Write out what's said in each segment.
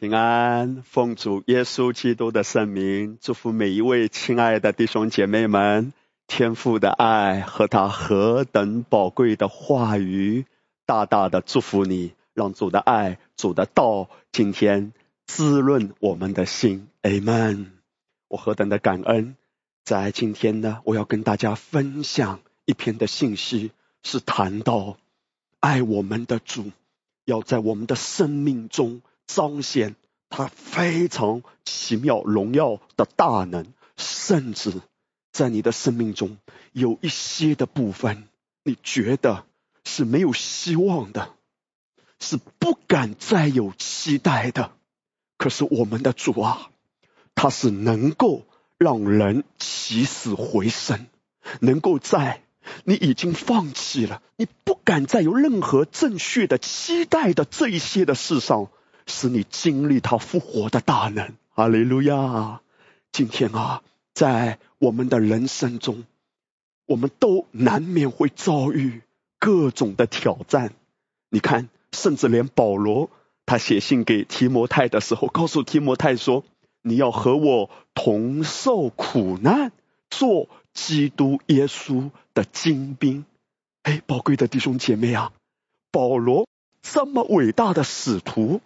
平安，奉主耶稣基督的圣名，祝福每一位亲爱的弟兄姐妹们。天父的爱和他何等宝贵的话语，大大的祝福你，让主的爱、主的道今天滋润我们的心。Amen。我何等的感恩，在今天呢，我要跟大家分享一篇的信息，是谈到爱我们的主，要在我们的生命中彰显他非常奇妙荣耀的大能，甚至。在你的生命中，有一些的部分，你觉得是没有希望的，是不敢再有期待的。可是我们的主啊，他是能够让人起死回生，能够在你已经放弃了、你不敢再有任何正确的期待的这一些的事上，使你经历他复活的大能。哈利路亚！今天啊。在我们的人生中，我们都难免会遭遇各种的挑战。你看，甚至连保罗他写信给提摩太的时候，告诉提摩太说：“你要和我同受苦难，做基督耶稣的精兵。”哎，宝贵的弟兄姐妹啊，保罗这么伟大的使徒，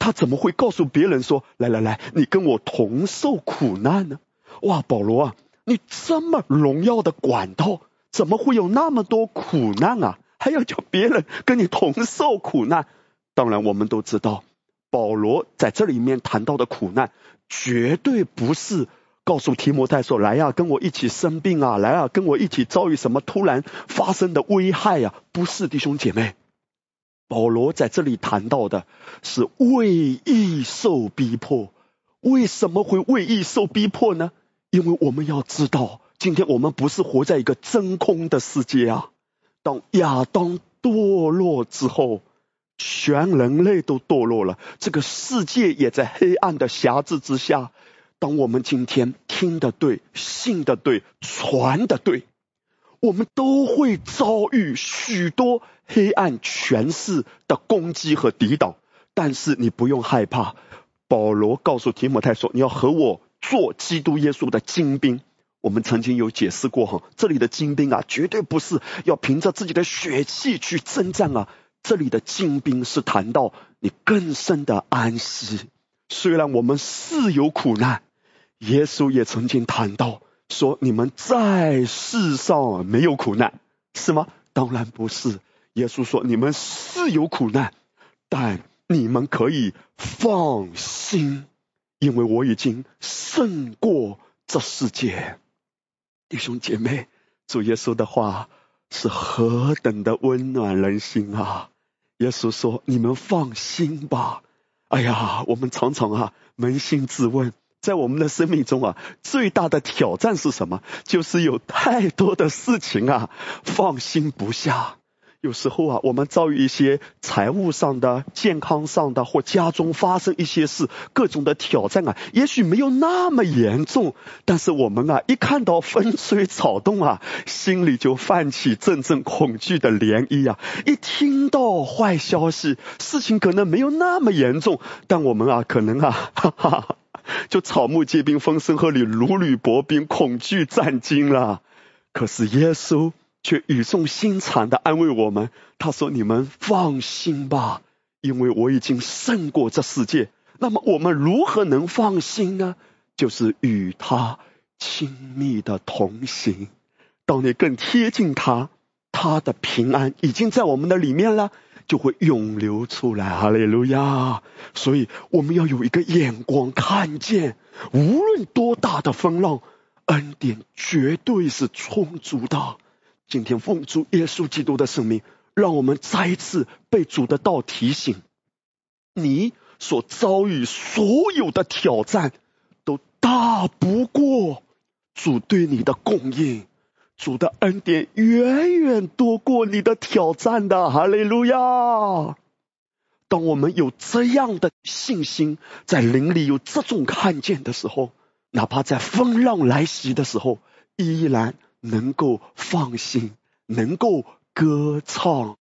他怎么会告诉别人说：“来来来，你跟我同受苦难呢？”哇，保罗啊，你这么荣耀的管道，怎么会有那么多苦难啊？还要叫别人跟你同受苦难？当然，我们都知道，保罗在这里面谈到的苦难，绝对不是告诉提摩太说：“来呀，跟我一起生病啊，来啊，跟我一起遭遇什么突然发生的危害呀？”不是，弟兄姐妹，保罗在这里谈到的是为义受逼迫。为什么会为义受逼迫呢？因为我们要知道，今天我们不是活在一个真空的世界啊！当亚当堕落之后，全人类都堕落了，这个世界也在黑暗的辖制之下。当我们今天听的对、信的对、传的对，我们都会遭遇许多黑暗权势的攻击和抵挡。但是你不用害怕，保罗告诉提摩太说：“你要和我。”做基督耶稣的精兵，我们曾经有解释过哈，这里的精兵啊，绝对不是要凭着自己的血气去征战啊，这里的精兵是谈到你更深的安息。虽然我们是有苦难，耶稣也曾经谈到说，你们在世上没有苦难，是吗？当然不是。耶稣说，你们是有苦难，但你们可以放心。因为我已经胜过这世界，弟兄姐妹，主耶稣的话是何等的温暖人心啊！耶稣说：“你们放心吧。”哎呀，我们常常啊扪心自问，在我们的生命中啊，最大的挑战是什么？就是有太多的事情啊放心不下。有时候啊，我们遭遇一些财务上的、健康上的，或家中发生一些事，各种的挑战啊，也许没有那么严重，但是我们啊，一看到风吹草动啊，心里就泛起阵阵恐惧的涟漪啊。一听到坏消息，事情可能没有那么严重，但我们啊，可能啊，哈哈，就草木皆兵，风声鹤唳，如履薄冰，恐惧战惊了。可是耶稣。却语重心长的安慰我们，他说：“你们放心吧，因为我已经胜过这世界。那么我们如何能放心呢？就是与他亲密的同行。当你更贴近他，他的平安已经在我们的里面了，就会涌流出来。哈利路亚！所以我们要有一个眼光，看见无论多大的风浪，恩典绝对是充足的。”今天奉主耶稣基督的生命，让我们再一次被主的道提醒：你所遭遇所有的挑战，都大不过主对你的供应。主的恩典远远多过你的挑战的。哈利路亚！当我们有这样的信心，在灵里有这种看见的时候，哪怕在风浪来袭的时候，依然。能够放心，能够歌唱，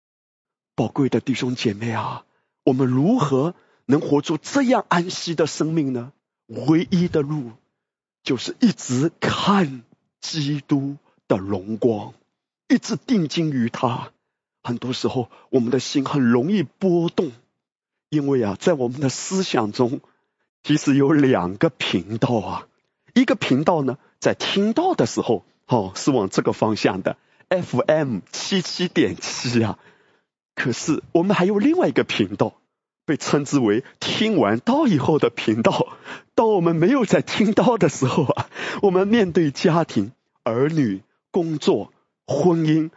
宝贵的弟兄姐妹啊，我们如何能活出这样安息的生命呢？唯一的路就是一直看基督的荣光，一直定睛于他。很多时候，我们的心很容易波动，因为啊，在我们的思想中，其实有两个频道啊。一个频道呢，在听到的时候，哦，是往这个方向的 FM 七七点七啊。可是我们还有另外一个频道，被称之为听完道以后的频道。当我们没有在听到的时候啊，我们面对家庭、儿女、工作、婚姻。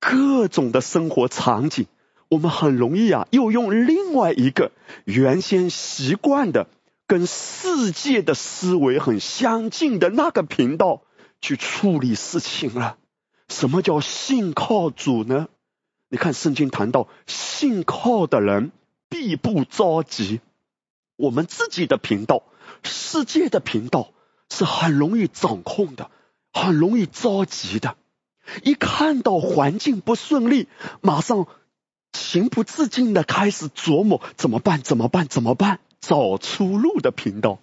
各种的生活场景，我们很容易啊，又用另外一个原先习惯的、跟世界的思维很相近的那个频道去处理事情了。什么叫信靠主呢？你看圣经谈到信靠的人必不着急。我们自己的频道、世界的频道是很容易掌控的，很容易着急的。一看到环境不顺利，马上情不自禁的开始琢磨怎么办？怎么办？怎么办？找出路的频道。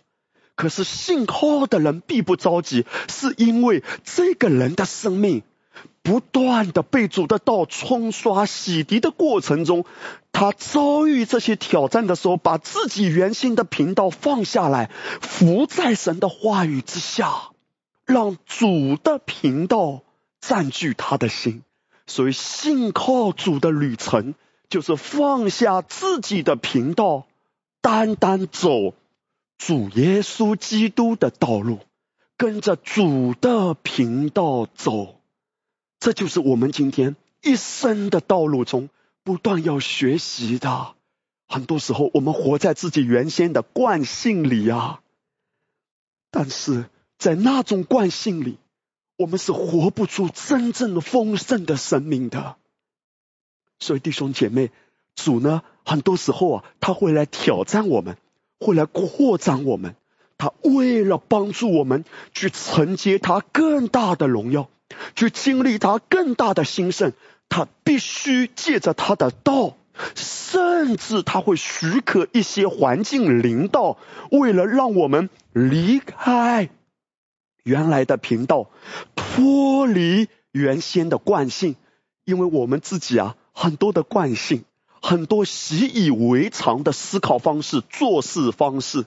可是信靠的人必不着急，是因为这个人的生命不断的被主的道冲刷洗涤的过程中，他遭遇这些挑战的时候，把自己原先的频道放下来，伏在神的话语之下，让主的频道。占据他的心，所以信靠主的旅程就是放下自己的频道，单单走主耶稣基督的道路，跟着主的频道走。这就是我们今天一生的道路中不断要学习的。很多时候，我们活在自己原先的惯性里啊，但是在那种惯性里。我们是活不出真正丰盛的生命的，所以弟兄姐妹，主呢，很多时候啊，他会来挑战我们，会来扩张我们，他为了帮助我们去承接他更大的荣耀，去经历他更大的兴盛，他必须借着他的道，甚至他会许可一些环境领导，为了让我们离开。原来的频道脱离原先的惯性，因为我们自己啊，很多的惯性，很多习以为常的思考方式、做事方式，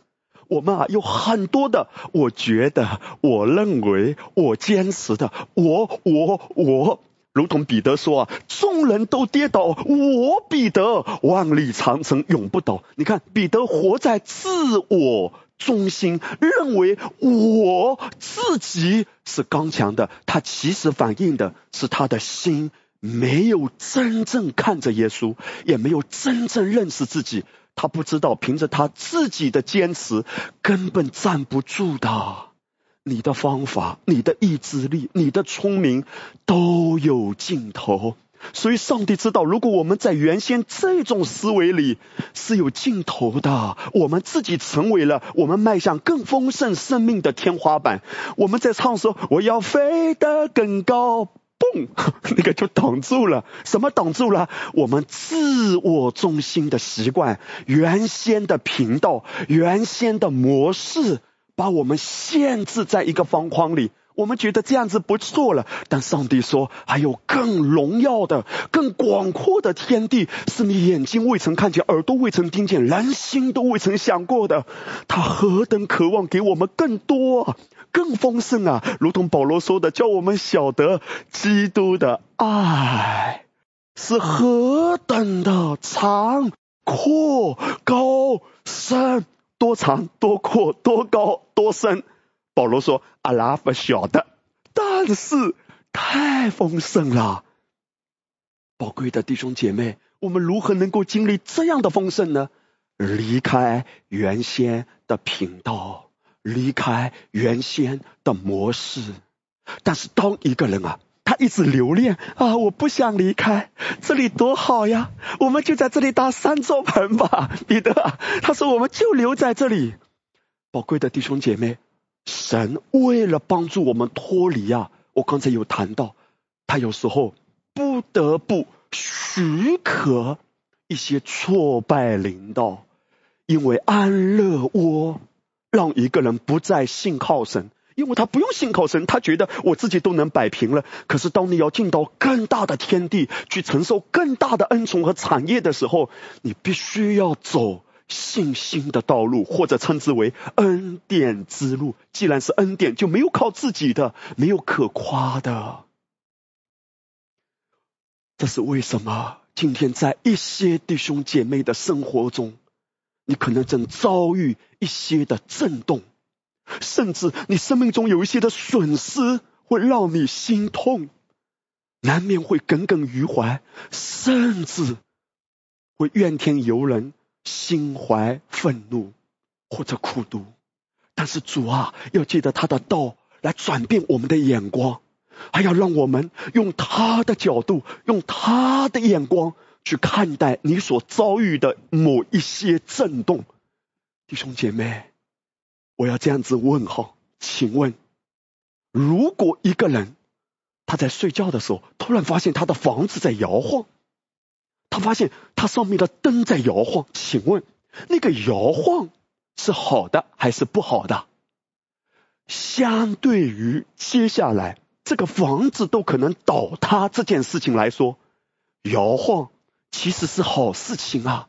我们啊有很多的，我觉得、我认为、我坚持的，我我我，如同彼得说啊，众人都跌倒，我彼得万里长城永不倒。你看，彼得活在自我。中心认为我自己是刚强的，他其实反映的是他的心没有真正看着耶稣，也没有真正认识自己。他不知道凭着他自己的坚持根本站不住的。你的方法、你的意志力、你的聪明都有尽头。所以，上帝知道，如果我们在原先这种思维里是有尽头的，我们自己成为了我们迈向更丰盛生命的天花板。我们在唱说“我要飞得更高”，嘣，那个就挡住了。什么挡住了？我们自我中心的习惯、原先的频道、原先的模式，把我们限制在一个方框里。我们觉得这样子不错了，但上帝说还有更荣耀的、更广阔的天地，是你眼睛未曾看见、耳朵未曾听见、人心都未曾想过的。他何等渴望给我们更多、更丰盛啊！如同保罗说的，叫我们晓得基督的爱是何等的长、阔、高、深，多长、多阔、多高、多深。保罗说：“阿拉不晓得，但是太丰盛了。宝贵的弟兄姐妹，我们如何能够经历这样的丰盛呢？离开原先的频道，离开原先的模式。但是当一个人啊，他一直留恋啊，我不想离开，这里多好呀，我们就在这里搭三座棚吧。彼得他说，我们就留在这里。宝贵的弟兄姐妹。”神为了帮助我们脱离啊，我刚才有谈到，他有时候不得不许可一些挫败领导，因为安乐窝让一个人不再信靠神，因为他不用信靠神，他觉得我自己都能摆平了。可是当你要进到更大的天地，去承受更大的恩宠和产业的时候，你必须要走信心的道路，或者称之为恩典之路。既然是恩典，就没有靠自己的，没有可夸的。这是为什么？今天在一些弟兄姐妹的生活中，你可能正遭遇一些的震动，甚至你生命中有一些的损失，会让你心痛，难免会耿耿于怀，甚至会怨天尤人，心怀愤怒或者苦毒。但是主啊，要借着他的道来转变我们的眼光。还要让我们用他的角度，用他的眼光去看待你所遭遇的某一些震动，弟兄姐妹，我要这样子问哈，请问，如果一个人他在睡觉的时候，突然发现他的房子在摇晃，他发现他上面的灯在摇晃，请问那个摇晃是好的还是不好的？相对于接下来。这个房子都可能倒塌，这件事情来说，摇晃其实是好事情啊。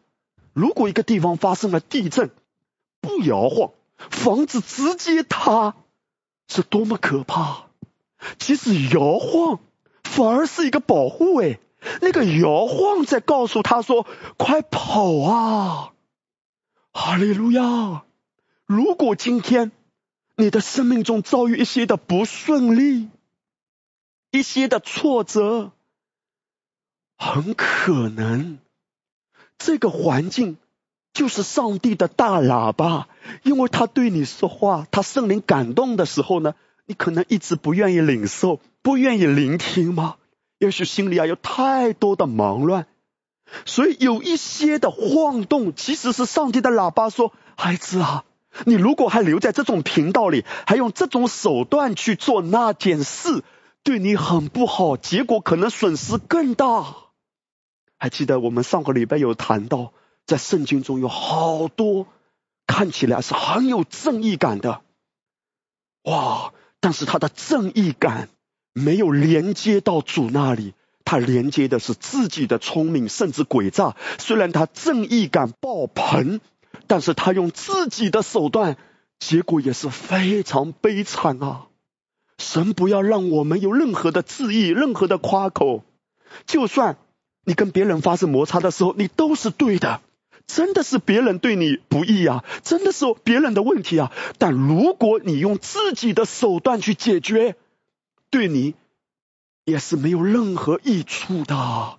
如果一个地方发生了地震，不摇晃，房子直接塌，是多么可怕！其实摇晃反而是一个保护诶，那个摇晃在告诉他说：“快跑啊！”哈利路亚！如果今天你的生命中遭遇一些的不顺利，一些的挫折，很可能这个环境就是上帝的大喇叭，因为他对你说话，他圣灵感动的时候呢，你可能一直不愿意领受，不愿意聆听吗？也许心里啊有太多的忙乱，所以有一些的晃动，其实是上帝的喇叭说：“孩子啊，你如果还留在这种频道里，还用这种手段去做那件事。”对你很不好，结果可能损失更大。还记得我们上个礼拜有谈到，在圣经中有好多看起来是很有正义感的，哇！但是他的正义感没有连接到主那里，他连接的是自己的聪明，甚至诡诈。虽然他正义感爆棚，但是他用自己的手段，结果也是非常悲惨啊。神不要让我们有任何的质疑，任何的夸口。就算你跟别人发生摩擦的时候，你都是对的，真的是别人对你不义啊，真的是别人的问题啊。但如果你用自己的手段去解决，对你也是没有任何益处的。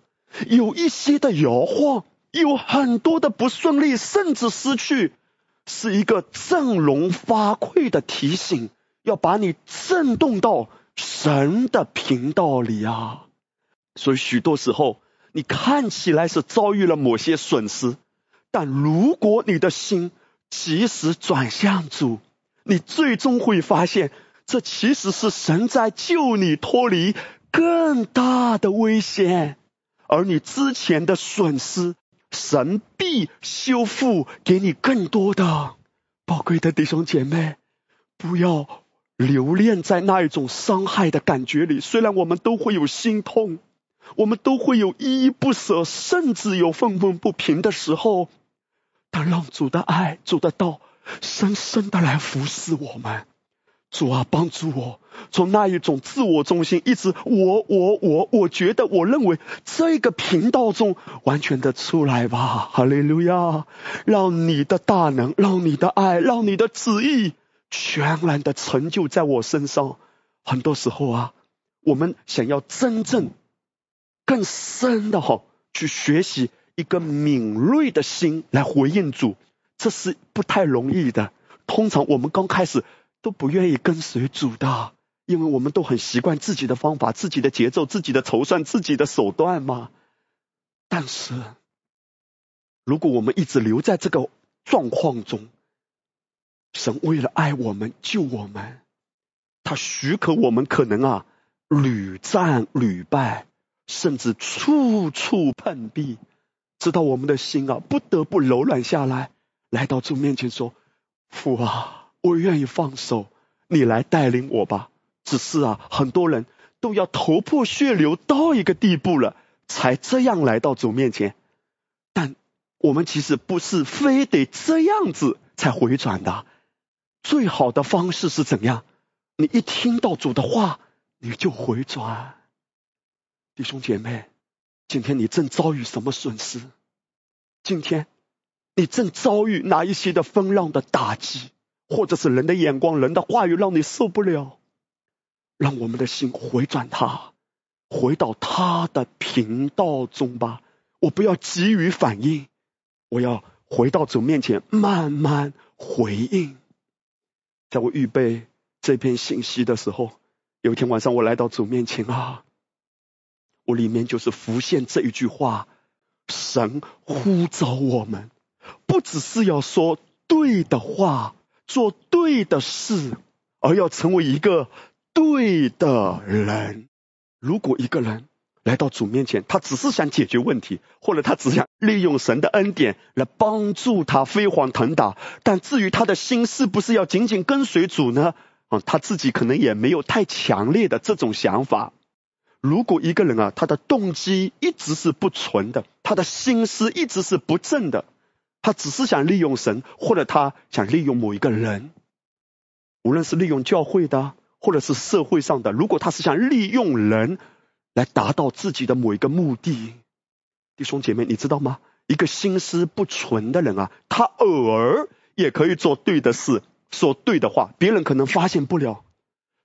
有一些的摇晃，有很多的不顺利，甚至失去，是一个振聋发聩的提醒。要把你震动到神的频道里啊！所以许多时候，你看起来是遭遇了某些损失，但如果你的心及时转向主，你最终会发现，这其实是神在救你脱离更大的危险，而你之前的损失，神必修复给你更多的。宝贵的弟兄姐妹，不要。留恋在那一种伤害的感觉里，虽然我们都会有心痛，我们都会有依依不舍，甚至有愤愤不平的时候，但让主的爱、主的道深深的来服侍我们。主啊，帮助我从那一种自我中心，一直我我我，我觉得我认为这个频道中完全的出来吧。哈利路亚！让你的大能，让你的爱，让你的旨意。全然的成就在我身上。很多时候啊，我们想要真正更深的哈去学习一个敏锐的心来回应主，这是不太容易的。通常我们刚开始都不愿意跟随主的，因为我们都很习惯自己的方法、自己的节奏、自己的筹算、自己的手段嘛。但是，如果我们一直留在这个状况中，神为了爱我们、救我们，他许可我们可能啊屡战屡败，甚至处处碰壁，直到我们的心啊不得不柔软下来，来到主面前说：“父啊，我愿意放手，你来带领我吧。”只是啊，很多人都要头破血流到一个地步了，才这样来到主面前。但我们其实不是非得这样子才回转的。最好的方式是怎样？你一听到主的话，你就回转。弟兄姐妹，今天你正遭遇什么损失？今天你正遭遇哪一些的风浪的打击，或者是人的眼光、人的话语让你受不了？让我们的心回转，他回到他的频道中吧。我不要急于反应，我要回到主面前慢慢回应。在我预备这篇信息的时候，有一天晚上我来到主面前啊，我里面就是浮现这一句话：神呼召我们，不只是要说对的话，做对的事，而要成为一个。对的人，如果一个人来到主面前，他只是想解决问题，或者他只想利用神的恩典来帮助他飞黄腾达，但至于他的心是不是要紧紧跟随主呢？啊，他自己可能也没有太强烈的这种想法。如果一个人啊，他的动机一直是不纯的，他的心思一直是不正的，他只是想利用神，或者他想利用某一个人，无论是利用教会的。或者是社会上的，如果他是想利用人来达到自己的某一个目的，弟兄姐妹，你知道吗？一个心思不纯的人啊，他偶尔也可以做对的事，说对的话，别人可能发现不了。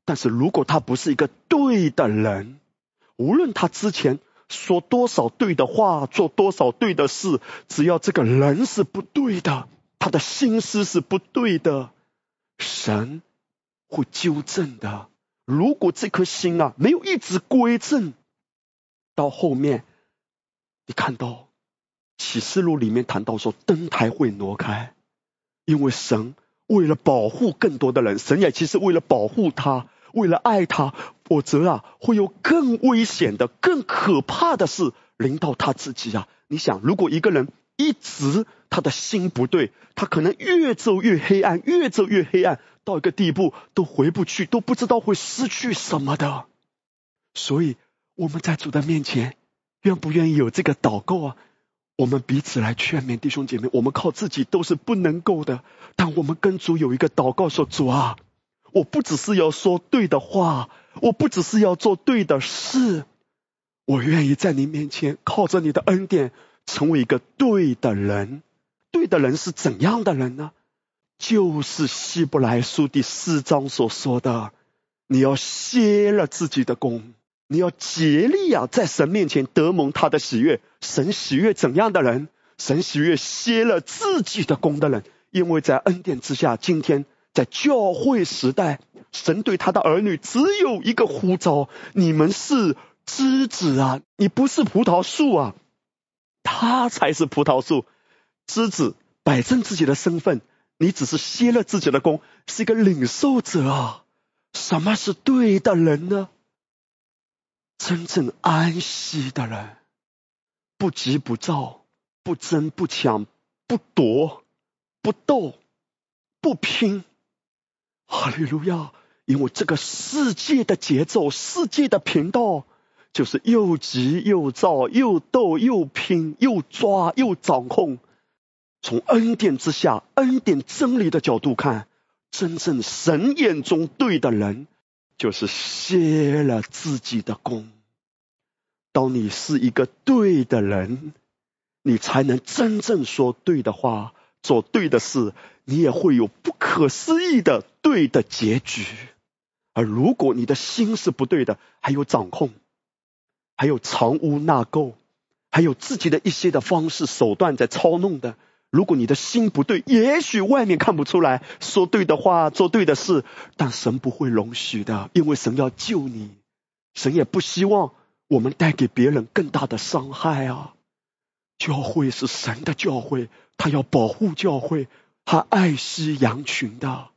但是如果他不是一个对的人，无论他之前说多少对的话，做多少对的事，只要这个人是不对的，他的心思是不对的，神。会纠正的。如果这颗心啊没有一直归正，到后面你看到启示录里面谈到说灯台会挪开，因为神为了保护更多的人，神也其实为了保护他，为了爱他，否则啊会有更危险的、更可怕的事临到他自己啊！你想，如果一个人一直他的心不对，他可能越走越黑暗，越走越黑暗。到一个地步都回不去，都不知道会失去什么的。所以我们在主的面前，愿不愿意有这个祷告啊？我们彼此来劝勉弟兄姐妹，我们靠自己都是不能够的。但我们跟主有一个祷告，说主啊，我不只是要说对的话，我不只是要做对的事，我愿意在你面前靠着你的恩典，成为一个对的人。对的人是怎样的人呢？就是希伯来书第四章所说的，你要歇了自己的功，你要竭力啊，在神面前得蒙他的喜悦。神喜悦怎样的人？神喜悦歇了自己的功的人。因为在恩典之下，今天在教会时代，神对他的儿女只有一个呼召：你们是枝子啊，你不是葡萄树啊，他才是葡萄树。枝子摆正自己的身份。你只是歇了自己的功，是一个领受者啊！什么是对的人呢？真正安息的人，不急不躁，不争不抢，不夺不斗，不拼。哈利路亚！因为这个世界的节奏，世界的频道，就是又急又躁，又斗又拼，又抓又掌控。从恩典之下、恩典真理的角度看，真正神眼中对的人，就是歇了自己的功。当你是一个对的人，你才能真正说对的话、做对的事，你也会有不可思议的对的结局。而如果你的心是不对的，还有掌控，还有藏污纳垢，还有自己的一些的方式手段在操弄的。如果你的心不对，也许外面看不出来，说对的话，做对的事，但神不会容许的，因为神要救你，神也不希望我们带给别人更大的伤害啊。教会是神的教会，他要保护教会，他爱惜羊群的。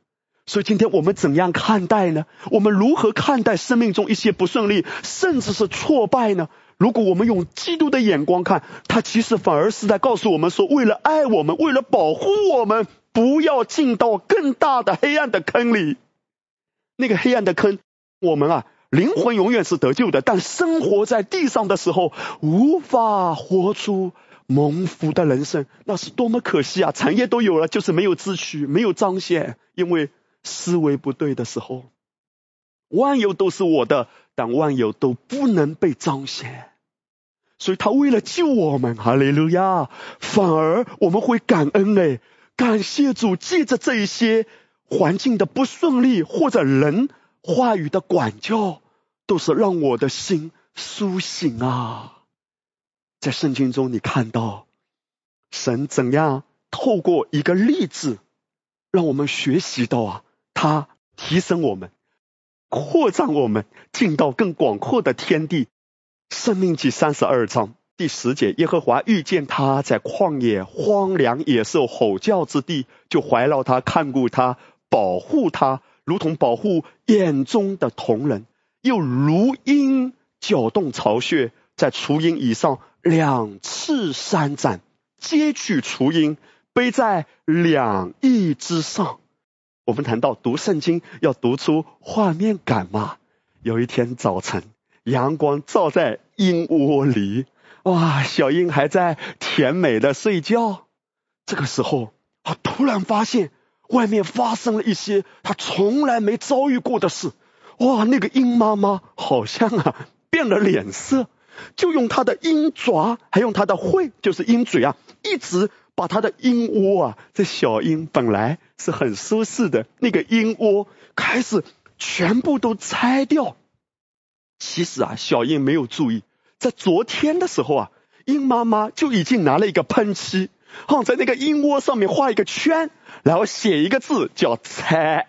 所以今天我们怎样看待呢？我们如何看待生命中一些不顺利，甚至是挫败呢？如果我们用基督的眼光看，他其实反而是在告诉我们说，为了爱我们，为了保护我们，不要进到更大的黑暗的坑里。那个黑暗的坑，我们啊，灵魂永远是得救的，但生活在地上的时候，无法活出蒙福的人生，那是多么可惜啊！产业都有了，就是没有秩序，没有彰显，因为思维不对的时候，万有都是我的。但万有都不能被彰显，所以他为了救我们，哈利路亚，反而我们会感恩哎，感谢主，借着这一些环境的不顺利，或者人话语的管教，都是让我的心苏醒啊。在圣经中，你看到神怎样透过一个例子，让我们学习到啊，他提升我们。扩张我们进到更广阔的天地。生命记三十二章第十节，耶和华遇见他在旷野荒凉野兽吼叫之地，就怀绕他看顾他保护他，如同保护眼中的瞳人，又如鹰搅动巢穴，在雏鹰以上两次三展，皆取雏鹰，背在两翼之上。我们谈到读圣经要读出画面感嘛？有一天早晨，阳光照在鹰窝里，哇，小鹰还在甜美的睡觉。这个时候，他突然发现外面发生了一些他从来没遭遇过的事。哇，那个鹰妈妈好像啊变了脸色，就用它的鹰爪，还用它的喙，就是鹰嘴啊，一直。把他的鹰窝啊，这小鹰本来是很舒适的，那个鹰窝开始全部都拆掉。其实啊，小鹰没有注意，在昨天的时候啊，鹰妈妈就已经拿了一个喷漆，放在那个鹰窝上面画一个圈，然后写一个字叫“拆”。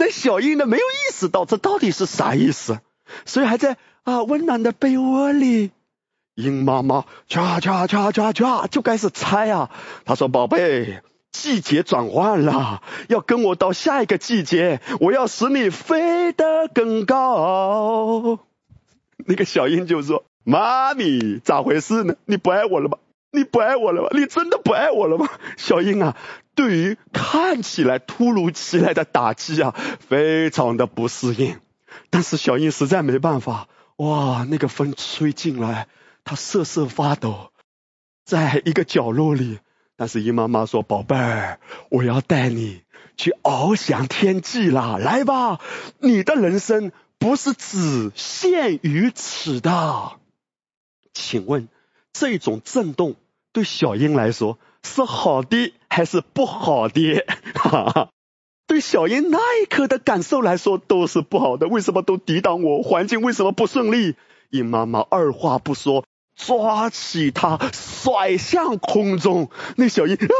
那小鹰呢，没有意识到这到底是啥意思，所以还在啊温暖的被窝里。鹰妈妈唰唰唰唰唰就开始猜啊，他说：“宝贝，季节转换了，要跟我到下一个季节，我要使你飞得更高。”那个小鹰就说：“妈咪，咋回事呢？你不爱我了吗？你不爱我了吗？你真的不爱我了吗？”小鹰啊，对于看起来突如其来的打击啊，非常的不适应。但是小鹰实在没办法，哇，那个风吹进来。他瑟瑟发抖，在一个角落里。但是鹰妈妈说：“宝贝儿，我要带你去翱翔天际啦！来吧，你的人生不是只限于此的。请问，这种震动对小鹰来说是好的还是不好的？哈哈，对小英那一刻的感受来说都是不好的。为什么都抵挡我？环境为什么不顺利？鹰妈妈二话不说。”抓起它，甩向空中。那小英啊，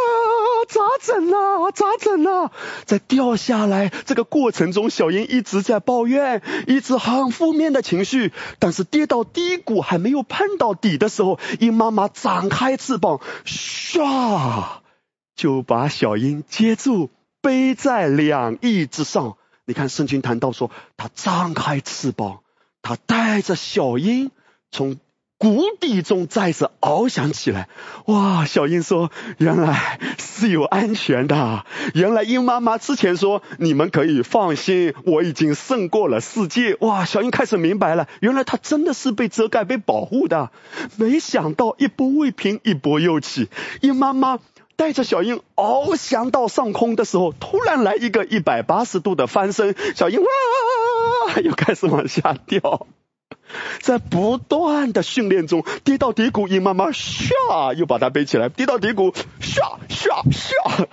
咋整啊？咋整啊？在掉下来这个过程中，小英一直在抱怨，一直很负面的情绪。但是跌到低谷还没有碰到底的时候，鹰妈妈展开翅膀，唰，就把小英接住，背在两翼之上。你看圣经谈到说，他张开翅膀，他带着小鹰从。谷底中再次翱翔起来，哇！小鹰说：“原来是有安全的。原来鹰妈妈之前说你们可以放心，我已经胜过了世界。”哇！小鹰开始明白了，原来它真的是被遮盖、被保护的。没想到一波未平，一波又起。鹰妈妈带着小鹰翱翔到上空的时候，突然来一个一百八十度的翻身，小鹰哇，又开始往下掉。在不断的训练中，跌到低谷，鹰妈妈唰又把它背起来；跌到低谷，唰唰唰，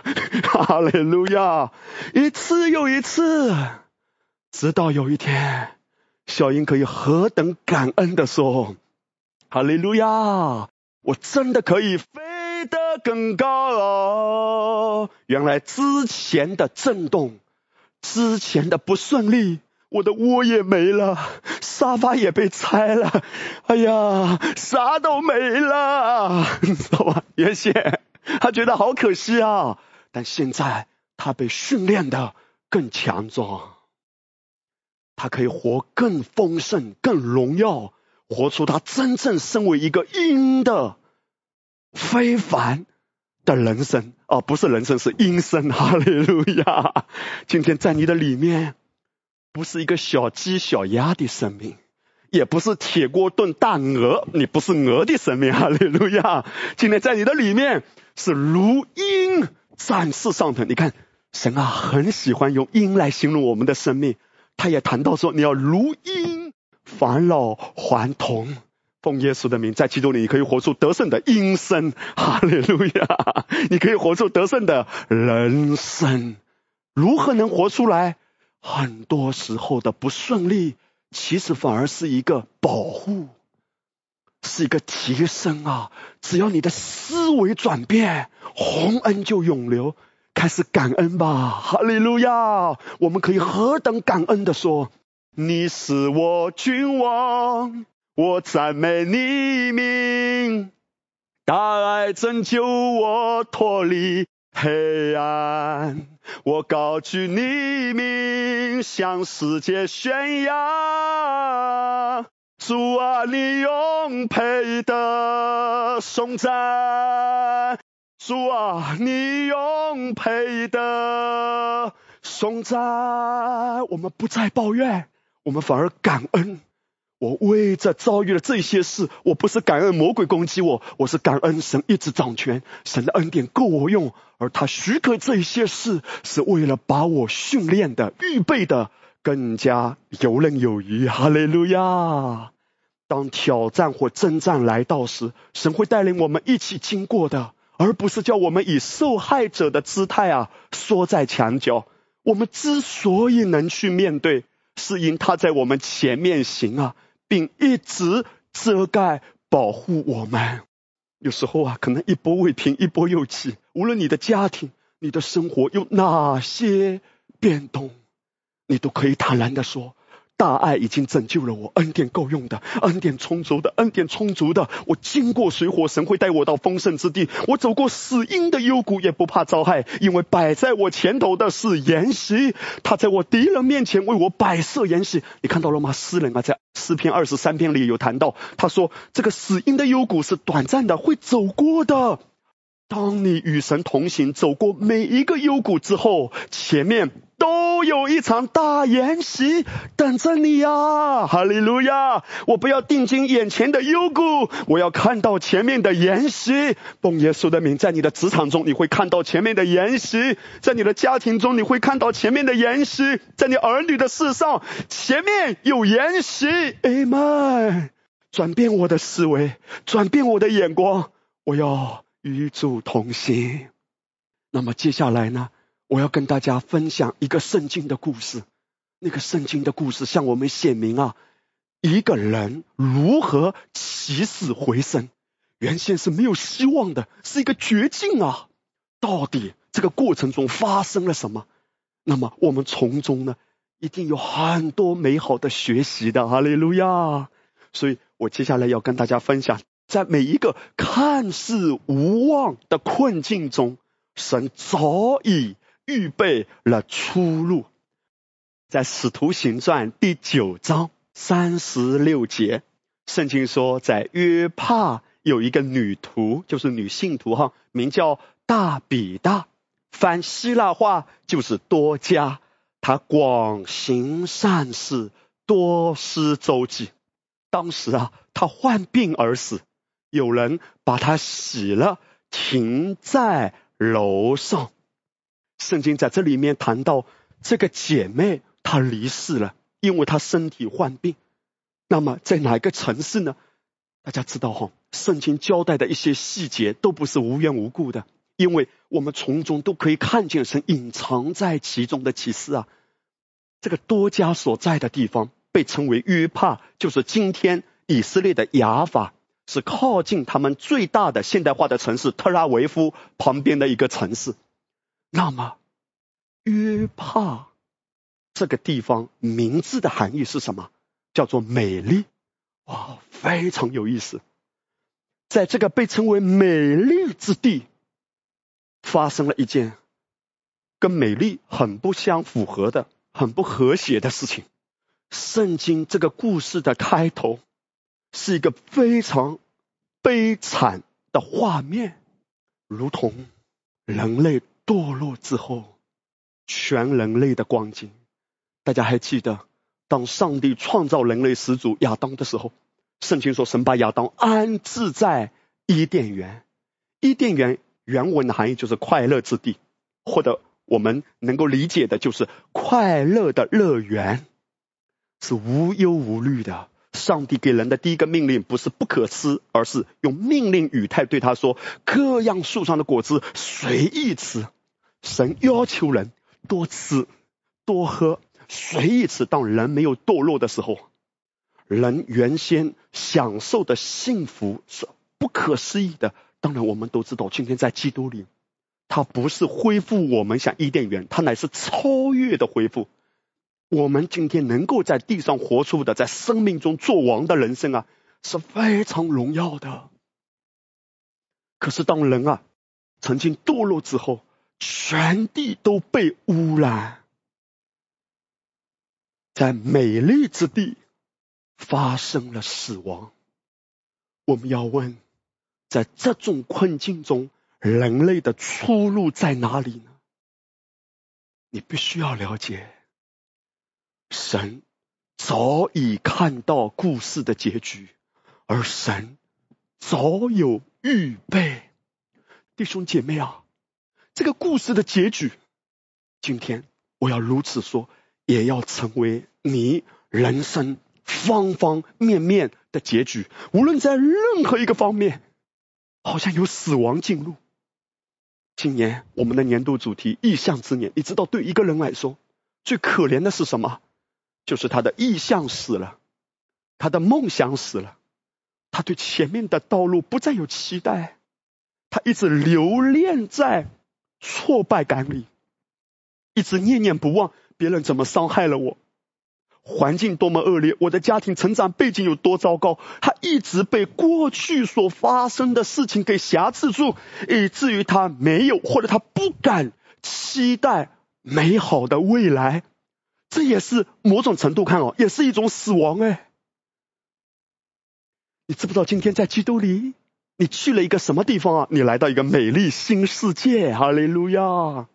哈利路亚！一次又一次，直到有一天，小鹰可以何等感恩的说：“哈利路亚！我真的可以飞得更高！原来之前的震动，之前的不顺利。”我的窝也没了，沙发也被拆了，哎呀，啥都没了，知道吧？原先他觉得好可惜啊，但现在他被训练的更强壮，他可以活更丰盛、更荣耀，活出他真正身为一个鹰的非凡的人生啊，不是人生，是阴生。哈利路亚！今天在你的里面，不是一个小鸡小鸭的生命，也不是铁锅炖大鹅，你不是鹅的生命。哈利路亚！今天在你的里面是如鹰展翅上腾。你看，神啊，很喜欢用鹰来形容我们的生命。他也谈到说，你要如鹰返老还童，奉耶稣的名，在基督里你可以活出得胜的鹰生，哈利路亚！你可以活出得胜的人生。如何能活出来？很多时候的不顺利，其实反而是一个保护，是一个提升啊！只要你的思维转变，洪恩就永流。开始感恩吧，哈利路亚！我们可以何等感恩的说：“你是我君王，我赞美你名，大爱拯救我脱离黑暗，我高举你名向世界宣扬，主啊，你永配的颂赞。”主啊，你永配的颂赞，我们不再抱怨，我们反而感恩。我为着遭遇了这些事，我不是感恩魔鬼攻击我，我是感恩神一直掌权，神的恩典够我用，而他许可这些事，是为了把我训练的、预备的更加游刃有余。哈利路亚！当挑战或征战来到时，神会带领我们一起经过的。而不是叫我们以受害者的姿态啊缩在墙角。我们之所以能去面对，是因他在我们前面行啊，并一直遮盖保护我们。有时候啊，可能一波未平一波又起。无论你的家庭、你的生活有哪些变动，你都可以坦然的说。大爱已经拯救了我，恩典够用的，恩典充足的，恩典充足的。我经过水火，神会带我到丰盛之地。我走过死荫的幽谷，也不怕遭害，因为摆在我前头的是筵席。他在我敌人面前为我摆设筵席。你看到了吗？诗人啊，在诗篇二十三篇里有谈到，他说这个死荫的幽谷是短暂的，会走过的。当你与神同行，走过每一个幽谷之后，前面都有一场大筵席等着你呀！哈利路亚！我不要定睛眼前的幽谷，我要看到前面的筵席。奉耶稣的名，在你的职场中，你会看到前面的筵席；在你的家庭中，你会看到前面的筵席；在你儿女的事上，前面有筵席。Amen！转变我的思维，转变我的眼光，我要。与主同行。那么接下来呢？我要跟大家分享一个圣经的故事。那个圣经的故事向我们显明啊，一个人如何起死回生。原先是没有希望的，是一个绝境啊！到底这个过程中发生了什么？那么我们从中呢，一定有很多美好的学习的。哈利路亚！所以我接下来要跟大家分享。在每一个看似无望的困境中，神早已预备了出路。在《使徒行传》第九章三十六节，圣经说，在约帕有一个女徒，就是女信徒哈，名叫大比大，翻希腊话就是多加。她广行善事，多施周济。当时啊，她患病而死。有人把他洗了，停在楼上。圣经在这里面谈到这个姐妹她离世了，因为她身体患病。那么在哪个城市呢？大家知道哈，圣经交代的一些细节都不是无缘无故的，因为我们从中都可以看见神隐藏在其中的启示啊。这个多加所在的地方被称为约帕，就是今天以色列的雅法。是靠近他们最大的现代化的城市特拉维夫旁边的一个城市。那么，约帕这个地方名字的含义是什么？叫做美丽。哇，非常有意思。在这个被称为美丽之地，发生了一件跟美丽很不相符合的、很不和谐的事情。圣经这个故事的开头。是一个非常悲惨的画面，如同人类堕落之后全人类的光景。大家还记得，当上帝创造人类始祖亚当的时候，圣经说神把亚当安置在伊甸园。伊甸园原文的含义就是快乐之地，或者我们能够理解的就是快乐的乐园，是无忧无虑的。上帝给人的第一个命令不是不可吃，而是用命令语态对他说：各样树上的果子随意吃。神要求人多吃多喝。随意吃，当人没有堕落的时候，人原先享受的幸福是不可思议的。当然，我们都知道，今天在基督里，它不是恢复我们像伊甸园，它乃是超越的恢复。我们今天能够在地上活出的，在生命中做王的人生啊，是非常荣耀的。可是，当人啊曾经堕落之后，全地都被污染。在美丽之地发生了死亡，我们要问，在这种困境中，人类的出路在哪里呢？你必须要了解，神早已看到故事的结局，而神早有预备。弟兄姐妹啊，这个故事的结局，今天我要如此说。也要成为你人生方方面面的结局。无论在任何一个方面，好像有死亡进入。今年我们的年度主题“意象之年”，你知道，对一个人来说，最可怜的是什么？就是他的意向死了，他的梦想死了，他对前面的道路不再有期待，他一直留恋在挫败感里，一直念念不忘。别人怎么伤害了我？环境多么恶劣，我的家庭成长背景有多糟糕？他一直被过去所发生的事情给辖制住，以至于他没有或者他不敢期待美好的未来。这也是某种程度看哦，也是一种死亡哎。你知不知道今天在基督里，你去了一个什么地方啊？你来到一个美丽新世界，哈利路亚。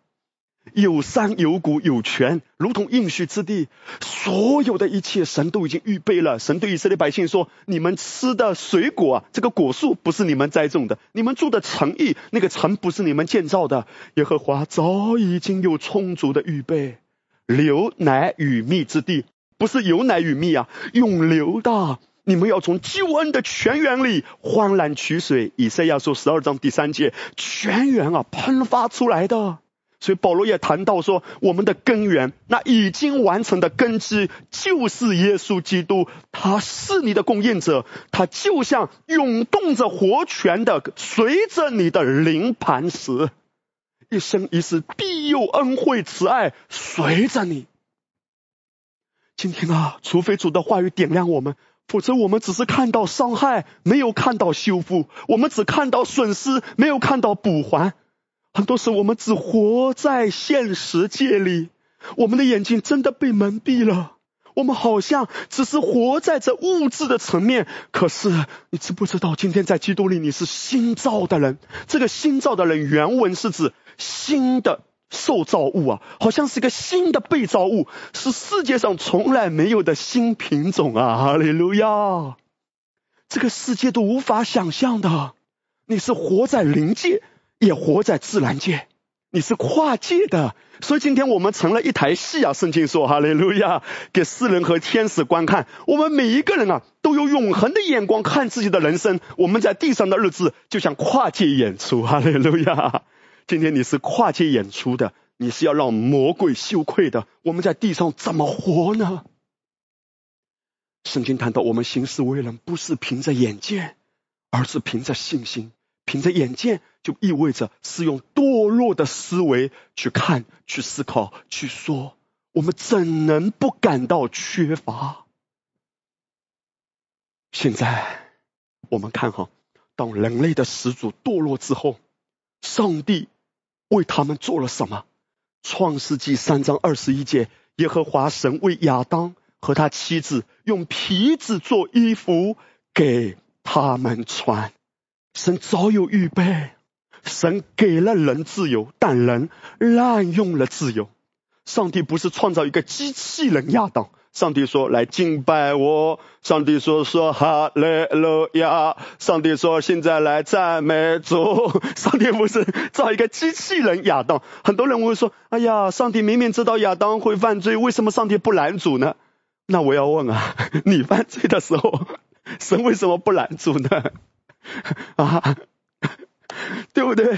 有山有谷有泉，如同应许之地。所有的一切，神都已经预备了。神对以色列百姓说：“你们吃的水果，这个果树不是你们栽种的；你们住的城邑，那个城不是你们建造的。耶和华早已经有充足的预备，流奶与蜜之地，不是有奶与蜜啊，永流的。你们要从救恩的泉源里欢然取水。以赛亚书十二章第三节，泉源啊，喷发出来的。”所以保罗也谈到说，我们的根源，那已经完成的根基，就是耶稣基督，他是你的供应者，他就像涌动着活泉的，随着你的灵磐石，一生一世必有恩惠慈爱随着你。今天啊，除非主的话语点亮我们，否则我们只是看到伤害，没有看到修复；我们只看到损失，没有看到补还。很多时候，我们只活在现实界里，我们的眼睛真的被蒙蔽了。我们好像只是活在这物质的层面。可是，你知不知道，今天在基督里你是新造的人？这个新造的人，原文是指新的受造物啊，好像是一个新的被造物，是世界上从来没有的新品种啊！哈利路亚！这个世界都无法想象的，你是活在灵界。也活在自然界，你是跨界的，所以今天我们成了一台戏啊！圣经说：“哈利路亚，给世人和天使观看。我们每一个人啊，都有永恒的眼光看自己的人生。我们在地上的日子就像跨界演出，哈利路亚！今天你是跨界演出的，你是要让魔鬼羞愧的。我们在地上怎么活呢？圣经谈到，我们行事为人不是凭着眼见，而是凭着信心。凭着眼见。就意味着是用堕落的思维去看、去思考、去说，我们怎能不感到缺乏？现在我们看哈，当人类的始祖堕落之后，上帝为他们做了什么？创世纪三章二十一节，耶和华神为亚当和他妻子用皮子做衣服，给他们穿。神早有预备，神给了人自由，但人滥用了自由。上帝不是创造一个机器人亚当。上帝说：“来敬拜我。”上帝说：“说哈利路亚。”上帝说：“现在来赞美主。”上帝不是造一个机器人亚当。很多人会说：“哎呀，上帝明明知道亚当会犯罪，为什么上帝不拦阻呢？”那我要问啊，你犯罪的时候，神为什么不拦阻呢？啊，对不对？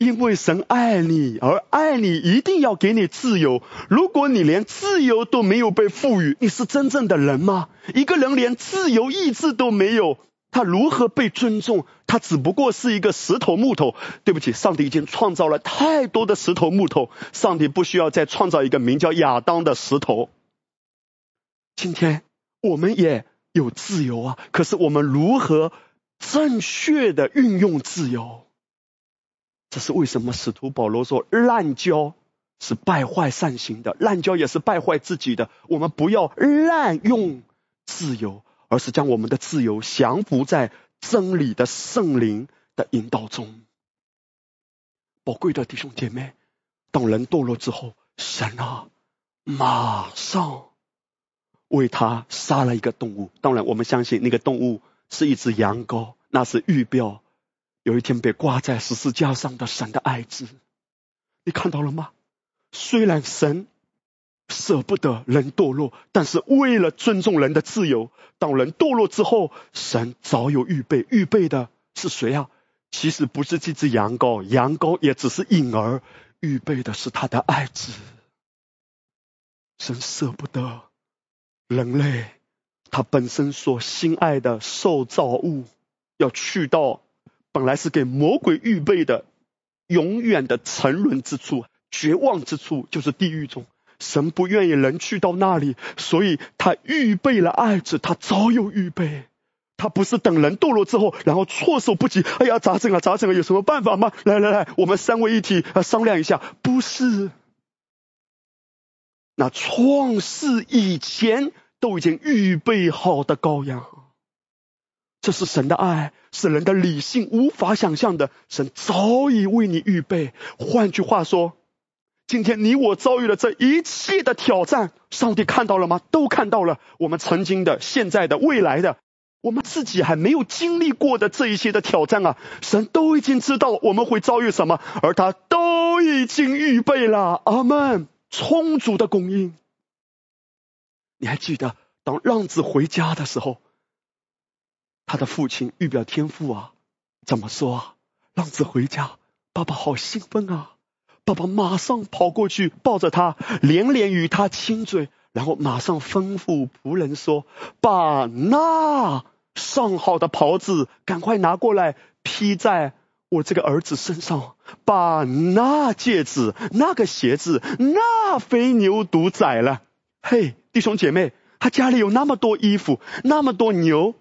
因为神爱你，而爱你一定要给你自由。如果你连自由都没有被赋予，你是真正的人吗？一个人连自由意志都没有，他如何被尊重？他只不过是一个石头木头。对不起，上帝已经创造了太多的石头木头，上帝不需要再创造一个名叫亚当的石头。今天我们也有自由啊，可是我们如何正确的运用自由？这是为什么？使徒保罗说：“滥交是败坏善行的，滥交也是败坏自己的。我们不要滥用自由，而是将我们的自由降服在真理的圣灵的引导中。”宝贵的弟兄姐妹，当人堕落之后，神啊，马上为他杀了一个动物。当然，我们相信那个动物是一只羊羔，那是预表。有一天被挂在十字架上的神的爱子，你看到了吗？虽然神舍不得人堕落，但是为了尊重人的自由，当人堕落之后，神早有预备。预备的是谁啊？其实不是这只羊羔，羊羔也只是婴儿。预备的是他的爱子。神舍不得人类，他本身所心爱的受造物，要去到。本来是给魔鬼预备的永远的沉沦之处、绝望之处，就是地狱中。神不愿意人去到那里，所以他预备了爱子，他早有预备。他不是等人堕落之后，然后措手不及。哎呀，咋整啊？咋整啊？有什么办法吗？来来来，我们三位一体啊，商量一下。不是，那创世以前都已经预备好的羔羊。这是神的爱，是人的理性无法想象的。神早已为你预备。换句话说，今天你我遭遇了这一切的挑战，上帝看到了吗？都看到了。我们曾经的、现在的、未来的，我们自己还没有经历过的这一些的挑战啊，神都已经知道我们会遭遇什么，而他都已经预备了。阿门。充足的供应。你还记得当浪子回家的时候？他的父亲预表天赋啊，怎么说啊？浪子回家，爸爸好兴奋啊！爸爸马上跑过去抱着他，连连与他亲嘴，然后马上吩咐仆人说：“把那上好的袍子赶快拿过来披在我这个儿子身上，把那戒指、那个鞋子、那肥牛犊宰了。”嘿，弟兄姐妹，他家里有那么多衣服，那么多牛。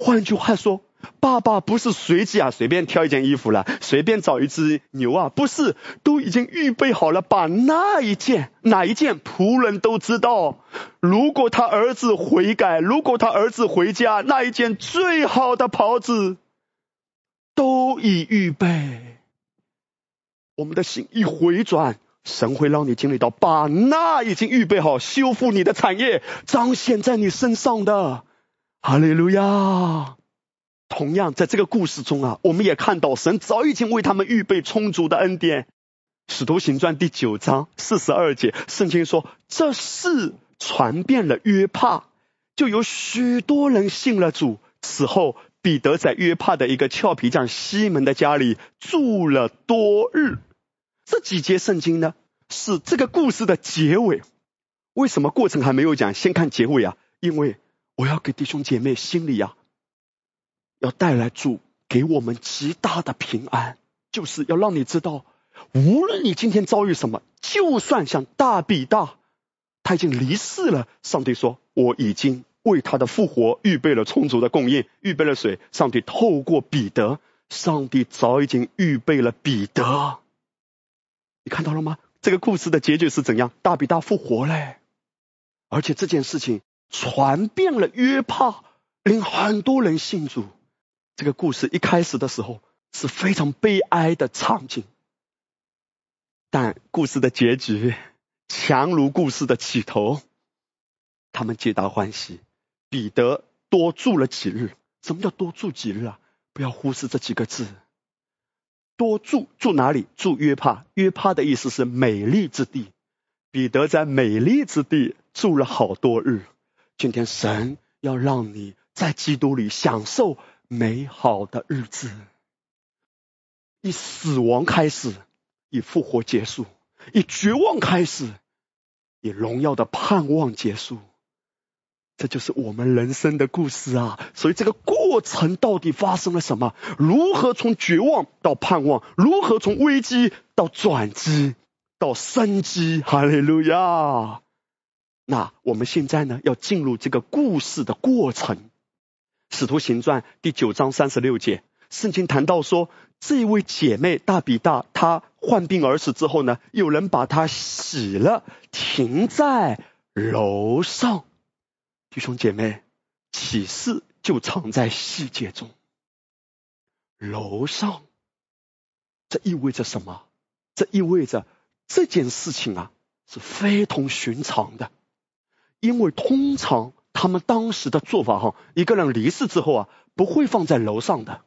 换句话说，爸爸不是随机啊，随便挑一件衣服了，随便找一只牛啊，不是，都已经预备好了，把那一件哪一件仆人都知道。如果他儿子悔改，如果他儿子回家，那一件最好的袍子都已预备。我们的心一回转，神会让你经历到，把那已经预备好修复你的产业彰显在你身上的。哈利路亚！同样，在这个故事中啊，我们也看到神早已经为他们预备充足的恩典。使徒行传第九章四十二节，圣经说：“这事传遍了约帕，就有许多人信了主。此后，彼得在约帕的一个俏皮匠西门的家里住了多日。”这几节圣经呢，是这个故事的结尾。为什么过程还没有讲？先看结尾啊，因为。我要给弟兄姐妹心里呀，要带来主给我们极大的平安，就是要让你知道，无论你今天遭遇什么，就算像大比大，他已经离世了，上帝说我已经为他的复活预备了充足的供应，预备了水。上帝透过彼得，上帝早已经预备了彼得。你看到了吗？这个故事的结局是怎样？大比大复活嘞，而且这件事情。传遍了约帕，令很多人信主。这个故事一开始的时候是非常悲哀的场景，但故事的结局强如故事的起头，他们皆大欢喜。彼得多住了几日。什么叫多住几日啊？不要忽视这几个字。多住住哪里？住约帕。约帕的意思是美丽之地。彼得在美丽之地住了好多日。今天神要让你在基督里享受美好的日子，以死亡开始，以复活结束，以绝望开始，以荣耀的盼望结束。这就是我们人生的故事啊！所以这个过程到底发生了什么？如何从绝望到盼望？如何从危机到转机到生机？哈利路亚！那我们现在呢，要进入这个故事的过程。使徒行传第九章三十六节，圣经谈到说，这位姐妹大比大，她患病而死之后呢，有人把她洗了，停在楼上。弟兄姐妹，启示就藏在细节中。楼上，这意味着什么？这意味着这件事情啊是非同寻常的，因为通常他们当时的做法哈，一个人离世之后啊，不会放在楼上的，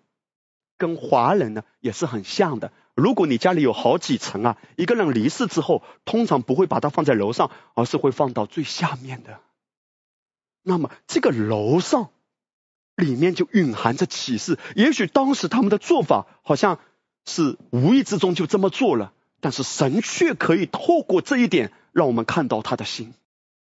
跟华人呢也是很像的。如果你家里有好几层啊，一个人离世之后，通常不会把它放在楼上，而是会放到最下面的。那么这个楼上里面就蕴含着启示。也许当时他们的做法好像是无意之中就这么做了，但是神却可以透过这一点让我们看到他的心。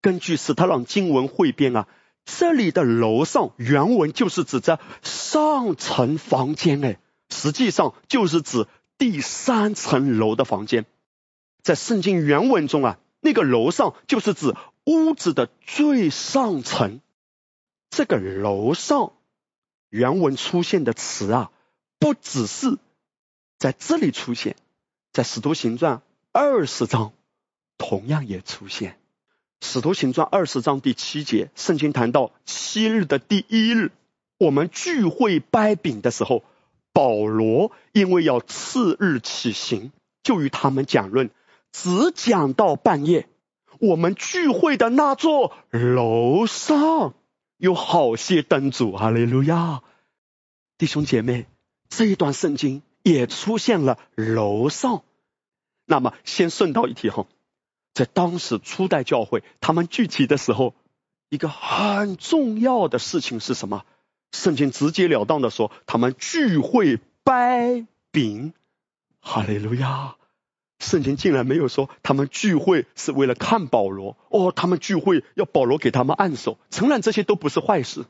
根据史特朗经文汇编啊，这里的楼上原文就是指着上层房间，哎，实际上就是指第三层楼的房间。在圣经原文中啊，那个楼上就是指。屋子的最上层，这个楼上原文出现的词啊，不只是在这里出现，在使徒行传二十章同样也出现。使徒行传二十章第七节，圣经谈到七日的第一日，我们聚会掰饼的时候，保罗因为要次日起行，就与他们讲论，只讲到半夜。我们聚会的那座楼上有好些灯烛，哈利路亚！弟兄姐妹，这一段圣经也出现了楼上。那么，先顺道一提哈，在当时初代教会他们聚集的时候，一个很重要的事情是什么？圣经直截了当的说，他们聚会掰饼，哈利路亚。圣经竟然没有说他们聚会是为了看保罗哦，他们聚会要保罗给他们按手，承认这些都不是坏事。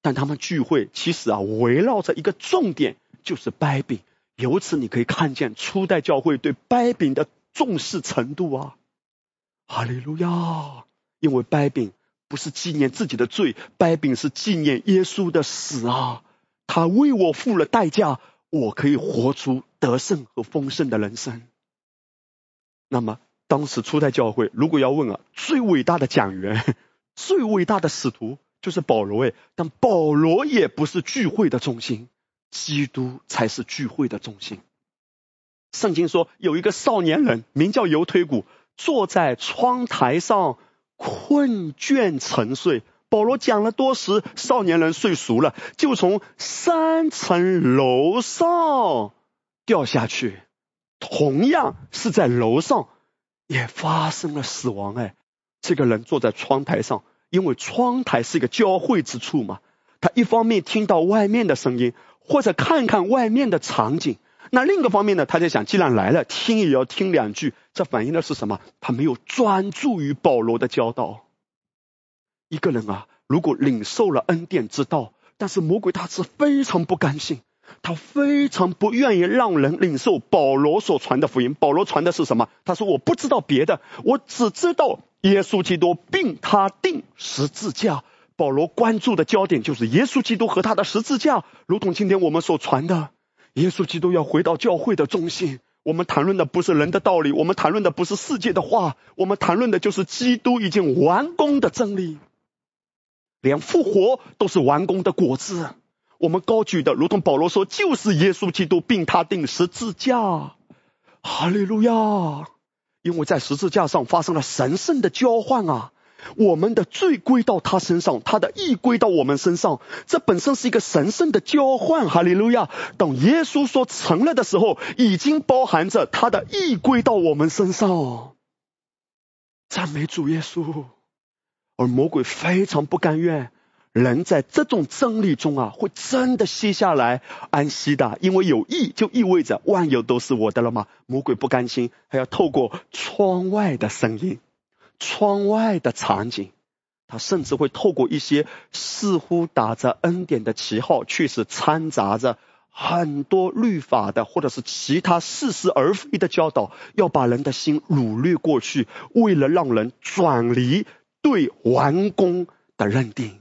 但他们聚会其实啊，围绕着一个重点，就是掰饼。由此你可以看见初代教会对掰饼的重视程度啊！哈利路亚！因为掰饼不是纪念自己的罪，掰饼是纪念耶稣的死啊！他为我付了代价，我可以活出得胜和丰盛的人生。那么，当时初代教会如果要问啊，最伟大的讲员、最伟大的使徒就是保罗诶，但保罗也不是聚会的中心，基督才是聚会的中心。圣经说有一个少年人名叫犹推古，坐在窗台上困倦沉睡。保罗讲了多时，少年人睡熟了，就从三层楼上掉下去。同样是在楼上，也发生了死亡。哎，这个人坐在窗台上，因为窗台是一个交汇之处嘛。他一方面听到外面的声音，或者看看外面的场景；那另一个方面呢，他在想，既然来了，听也要听两句。这反映的是什么？他没有专注于保罗的教导。一个人啊，如果领受了恩典之道，但是魔鬼他是非常不甘心。他非常不愿意让人领受保罗所传的福音。保罗传的是什么？他说：“我不知道别的，我只知道耶稣基督并他定十字架。”保罗关注的焦点就是耶稣基督和他的十字架，如同今天我们所传的，耶稣基督要回到教会的中心。我们谈论的不是人的道理，我们谈论的不是世界的话，我们谈论的就是基督已经完工的真理。连复活都是完工的果子。我们高举的，如同保罗说，就是耶稣基督，并他定十字架。哈利路亚！因为在十字架上发生了神圣的交换啊，我们的罪归到他身上，他的义归到我们身上，这本身是一个神圣的交换。哈利路亚！等耶稣说成了的时候，已经包含着他的义归到我们身上。赞美主耶稣！而魔鬼非常不甘愿。人在这种真理中啊，会真的歇下来安息的，因为有意就意味着万有都是我的了吗？魔鬼不甘心，还要透过窗外的声音、窗外的场景，他甚至会透过一些似乎打着恩典的旗号，却是掺杂着很多律法的，或者是其他似是而非的教导，要把人的心掳掠过去，为了让人转离对完工的认定。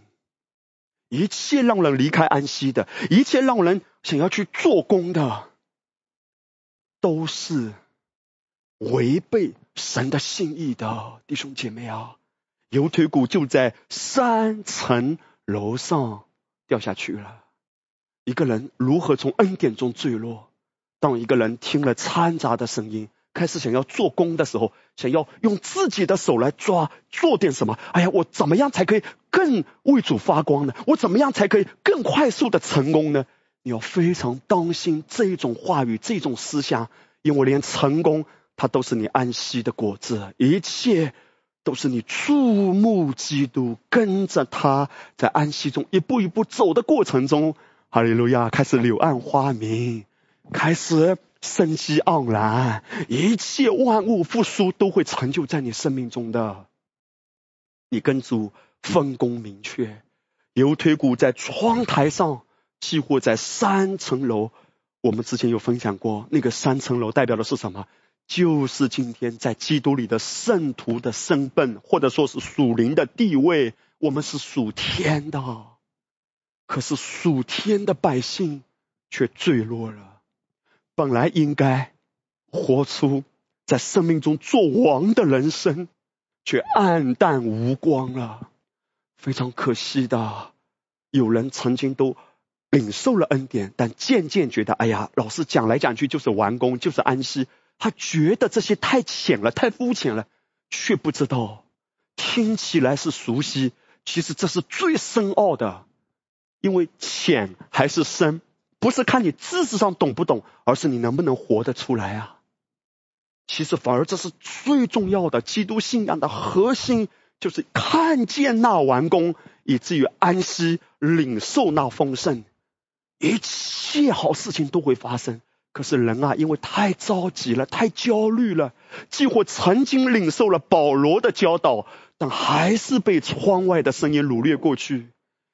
一切让人离开安息的，一切让人想要去做工的，都是违背神的心意的弟兄姐妹啊！油腿骨就在三层楼上掉下去了。一个人如何从恩典中坠落？当一个人听了掺杂的声音。开始想要做工的时候，想要用自己的手来抓做点什么。哎呀，我怎么样才可以更为主发光呢？我怎么样才可以更快速的成功呢？你要非常当心这种话语、这种思想，因为连成功它都是你安息的果子，一切都是你触目基督，跟着他在安息中一步一步走的过程中，哈利路亚，开始柳暗花明，开始。生机盎然，一切万物复苏都会成就在你生命中的。你跟主分工明确，油腿骨在窗台上，几乎在三层楼。我们之前有分享过，那个三层楼代表的是什么？就是今天在基督里的圣徒的身份，或者说是属灵的地位。我们是属天的，可是属天的百姓却坠落了。本来应该活出在生命中做王的人生，却暗淡无光了，非常可惜的。有人曾经都领受了恩典，但渐渐觉得，哎呀，老师讲来讲去就是完工，就是安息。他觉得这些太浅了，太肤浅了，却不知道听起来是熟悉，其实这是最深奥的，因为浅还是深。不是看你知识上懂不懂，而是你能不能活得出来啊！其实反而这是最重要的，基督信仰的核心就是看见那完工，以至于安息，领受那丰盛，一切好事情都会发生。可是人啊，因为太着急了，太焦虑了，几乎曾经领受了保罗的教导，但还是被窗外的声音掳掠过去。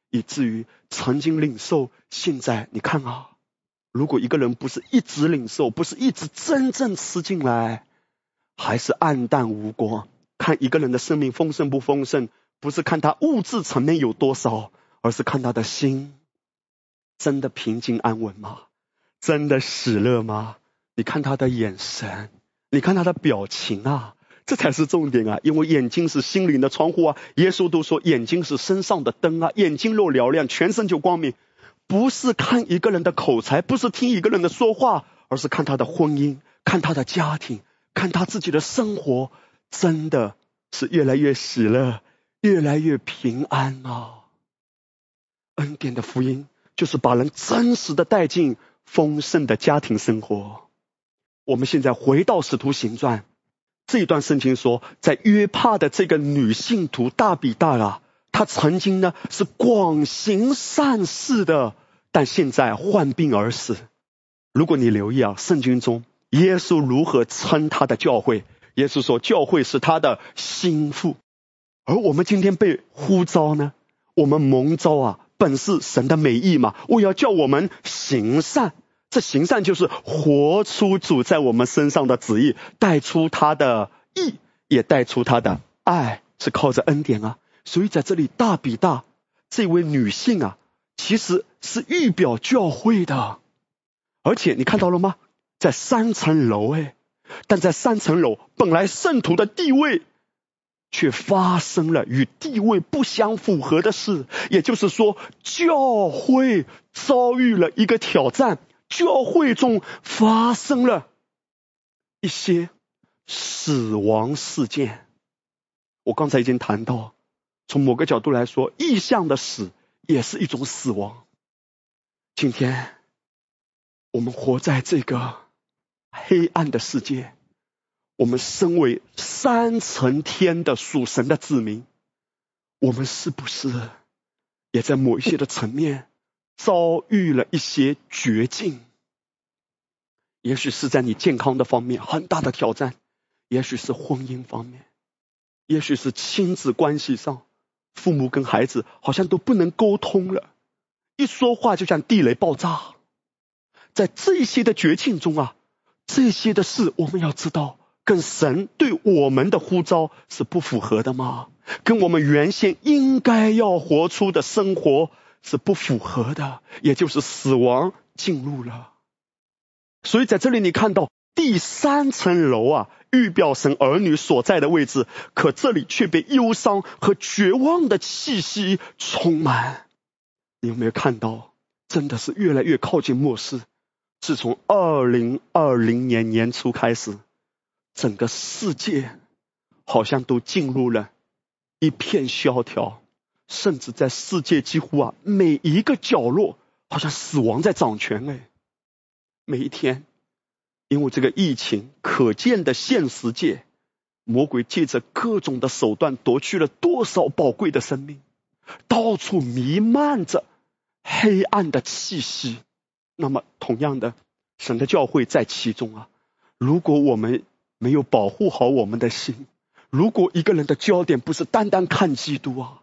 以至于曾经领受，现在你看啊，如果一个人不是一直领受，不是一直真正吃进来，还是暗淡无光。看一个人的生命丰盛不丰盛，不是看他物质层面有多少，而是看他的心真的平静安稳吗？真的喜乐吗？你看他的眼神，你看他的表情啊。这才是重点啊！因为眼睛是心灵的窗户啊。耶稣都说眼睛是身上的灯啊，眼睛若嘹亮，全身就光明。不是看一个人的口才，不是听一个人的说话，而是看他的婚姻，看他的家庭，看他自己的生活，真的是越来越喜乐，越来越平安啊！恩典的福音就是把人真实的带进丰盛的家庭生活。我们现在回到使徒行传。这一段圣经说，在约帕的这个女信徒大比大啊，她曾经呢是广行善事的，但现在患病而死。如果你留意啊，圣经中耶稣如何称他的教会？耶稣说，教会是他的心腹。而我们今天被呼召呢，我们蒙召啊，本是神的美意嘛，我要叫我们行善。这行善就是活出主在我们身上的旨意，带出他的义，也带出他的爱，是靠着恩典啊。所以在这里，大比大这位女性啊，其实是预表教会的。而且你看到了吗？在三层楼哎，但在三层楼本来圣徒的地位，却发生了与地位不相符合的事，也就是说，教会遭遇了一个挑战，教会中发生了一些死亡事件。我刚才已经谈到，从某个角度来说，意象的死也是一种死亡。今天，我们活在这个黑暗的世界。我们身为三层天的属神的子民，我们是不是也在某一些的层面遭遇了一些绝境？也许是在你健康的方面很大的挑战，也许是婚姻方面，也许是亲子关系上，父母跟孩子好像都不能沟通了，一说话就像地雷爆炸。在这些的绝境中啊，这些的事我们要知道。跟神对我们的呼召是不符合的吗？跟我们原先应该要活出的生活是不符合的，也就是死亡进入了。所以在这里你看到第三层楼啊，预表神儿女所在的位置，可这里却被忧伤和绝望的气息充满。你有没有看到？真的是越来越靠近末世。自从二零二零年年初开始。整个世界好像都进入了一片萧条，甚至在世界几乎啊每一个角落，好像死亡在掌权哎。每一天，因为这个疫情，可见的现实界，魔鬼借着各种的手段夺去了多少宝贵的生命，到处弥漫着黑暗的气息。那么，同样的，神的教会在其中啊。如果我们没有保护好我们的心。如果一个人的焦点不是单单看基督啊，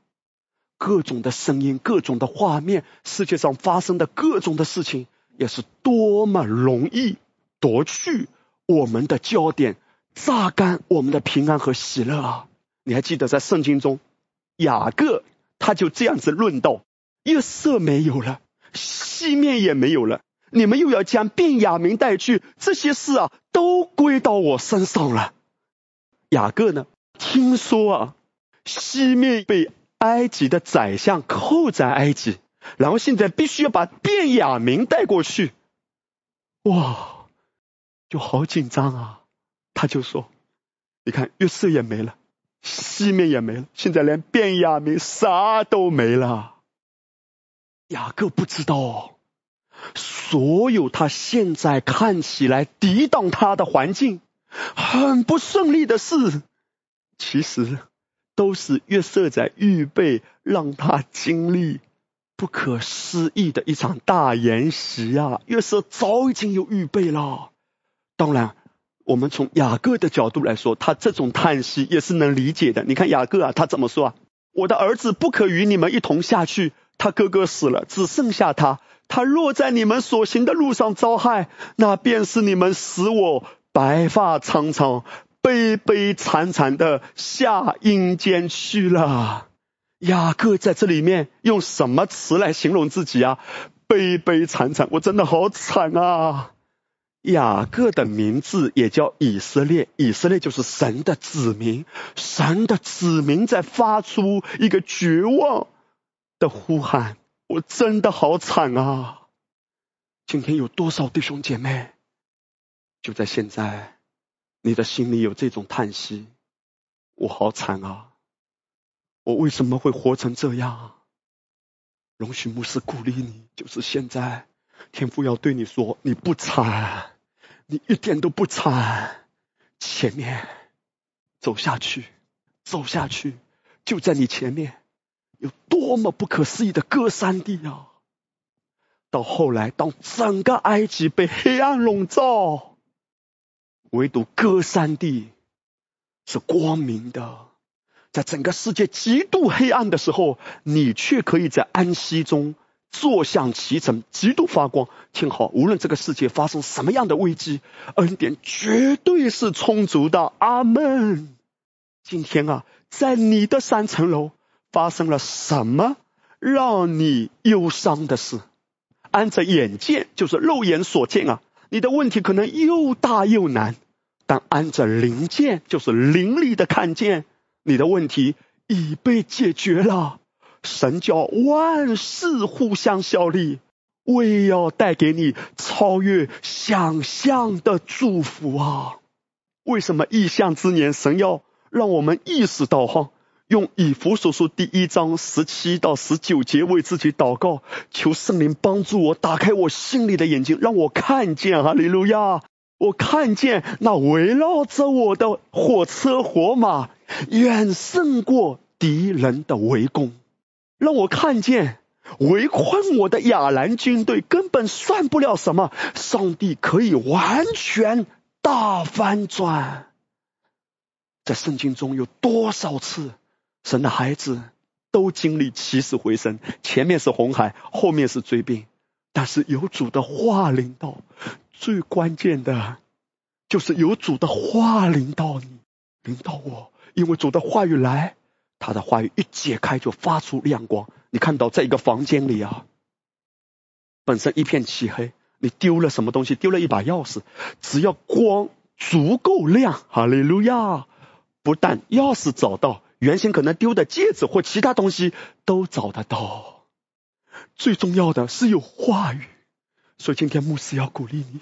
各种的声音、各种的画面，世界上发生的各种的事情，也是多么容易夺去我们的焦点，榨干我们的平安和喜乐啊！你还记得在圣经中，雅各他就这样子论道：月色没有了，西面也没有了。你们又要将便雅明带去，这些事啊，都归到我身上了。雅各呢，听说啊，西面被埃及的宰相扣在埃及，然后现在必须要把便雅明带过去，哇，就好紧张啊。他就说：“你看，约瑟也没了，西面也没了，现在连便雅明啥都没了。”雅各不知道。所有他现在看起来抵挡他的环境很不顺利的事，其实都是约瑟在预备让他经历不可思议的一场大演习啊！约瑟早已经有预备了。当然，我们从雅各的角度来说，他这种叹息也是能理解的。你看雅各啊，他怎么说啊？我的儿子不可与你们一同下去，他哥哥死了，只剩下他。他若在你们所行的路上遭害，那便是你们使我白发苍苍、悲悲惨惨的下阴间去了。雅各在这里面用什么词来形容自己啊？悲悲惨惨，我真的好惨啊！雅各的名字也叫以色列，以色列就是神的子民，神的子民在发出一个绝望的呼喊。我真的好惨啊！今天有多少弟兄姐妹，就在现在，你的心里有这种叹息，我好惨啊！我为什么会活成这样？容许牧师鼓励你，就是现在，天父要对你说，你不惨，你一点都不惨，前面走下去，走下去，就在你前面。有多么不可思议的歌山地啊！到后来，当整个埃及被黑暗笼罩，唯独歌山地是光明的。在整个世界极度黑暗的时候，你却可以在安息中坐享其成，极度发光。听好，无论这个世界发生什么样的危机，恩典绝对是充足的。阿门。今天啊，在你的三层楼。发生了什么让你忧伤的事？按着眼见，就是肉眼所见啊，你的问题可能又大又难；但按着灵见，就是灵里的看见，你的问题已被解决了。神叫万事互相效力，为要带给你超越想象的祝福啊！为什么异象之年，神要让我们意识到哈？用以弗所书第一章十七到十九节为自己祷告，求圣灵帮助我打开我心里的眼睛，让我看见哈利路亚！我看见那围绕着我的火车火马，远胜过敌人的围攻。让我看见围困我的亚兰军队根本算不了什么，上帝可以完全大翻转。在圣经中有多少次？神的孩子都经历起死回生，前面是红海，后面是追兵，但是有主的话领导，最关键的，就是有主的话领导你，领导我，因为主的话语来，他的话语一解开就发出亮光。你看到在一个房间里啊，本身一片漆黑，你丢了什么东西？丢了一把钥匙，只要光足够亮，哈利路亚，不但钥匙找到。原先可能丢的戒指或其他东西都找得到，最重要的是有话语。所以今天牧师要鼓励你，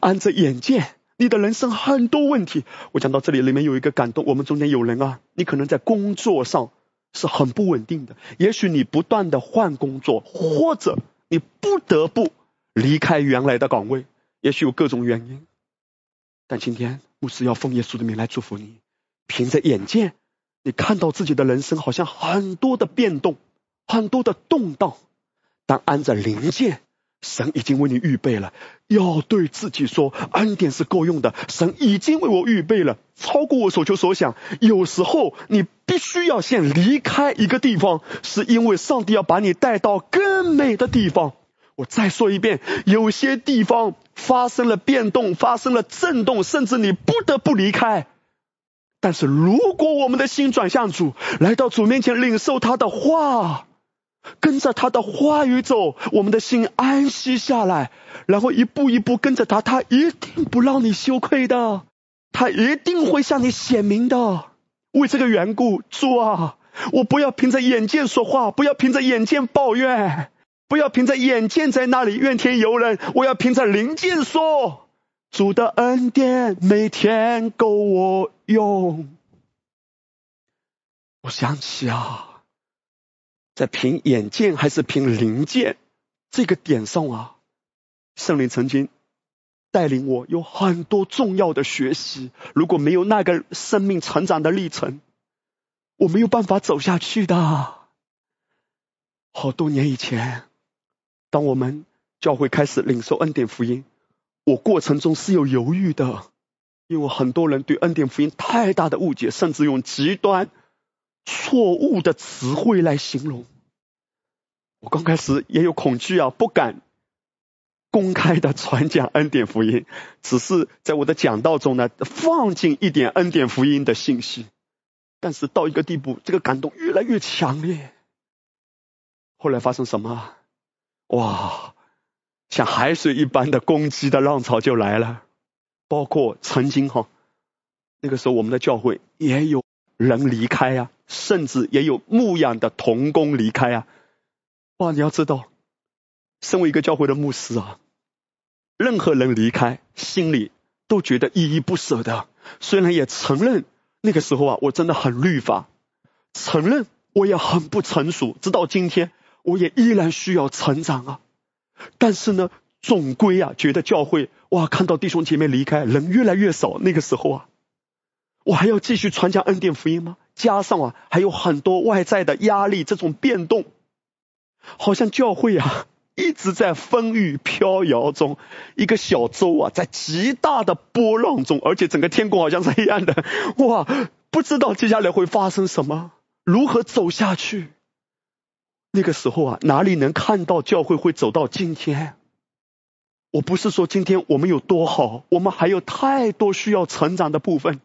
按着眼见，你的人生很多问题。我讲到这里，里面有一个感动。我们中间有人啊，你可能在工作上是很不稳定的，也许你不断的换工作，或者你不得不离开原来的岗位，也许有各种原因。但今天牧师要奉耶稣的名来祝福你，凭着眼见。你看到自己的人生好像很多的变动，很多的动荡，但按着灵剑，神已经为你预备了。要对自己说，恩典是够用的，神已经为我预备了，超过我所求所想。有时候你必须要先离开一个地方，是因为上帝要把你带到更美的地方。我再说一遍，有些地方发生了变动，发生了震动，甚至你不得不离开。但是如果我们的心转向主，来到主面前领受他的话，跟着他的话语走，我们的心安息下来，然后一步一步跟着他，他一定不让你羞愧的，他一定会向你显明的。为这个缘故，主啊，我不要凭着眼见说话，不要凭着眼见抱怨，不要凭着眼见在那里怨天尤人，我要凭着灵见说。主的恩典每天够我用。我想起啊，在凭眼见还是凭灵见这个点上啊，圣灵曾经带领我有很多重要的学习。如果没有那个生命成长的历程，我没有办法走下去的。好多年以前，当我们教会开始领受恩典福音。我过程中是有犹豫的，因为很多人对恩典福音太大的误解，甚至用极端错误的词汇来形容。我刚开始也有恐惧啊，不敢公开的传讲恩典福音，只是在我的讲道中呢放进一点恩典福音的信息。但是到一个地步，这个感动越来越强烈。后来发生什么？哇！像海水一般的攻击的浪潮就来了，包括曾经哈，那个时候我们的教会也有人离开呀，甚至也有牧养的童工离开啊。哇，你要知道，身为一个教会的牧师啊，任何人离开，心里都觉得依依不舍的。虽然也承认那个时候啊，我真的很律法，承认我也很不成熟，直到今天，我也依然需要成长啊。但是呢，总归啊，觉得教会哇，看到弟兄姐妹离开，人越来越少，那个时候啊，我还要继续传讲恩典福音吗？加上啊，还有很多外在的压力，这种变动，好像教会啊一直在风雨飘摇中，一个小舟啊，在极大的波浪中，而且整个天空好像是黑暗的，哇，不知道接下来会发生什么，如何走下去。那个时候啊，哪里能看到教会会走到今天？我不是说今天我们有多好，我们还有太多需要成长的部分。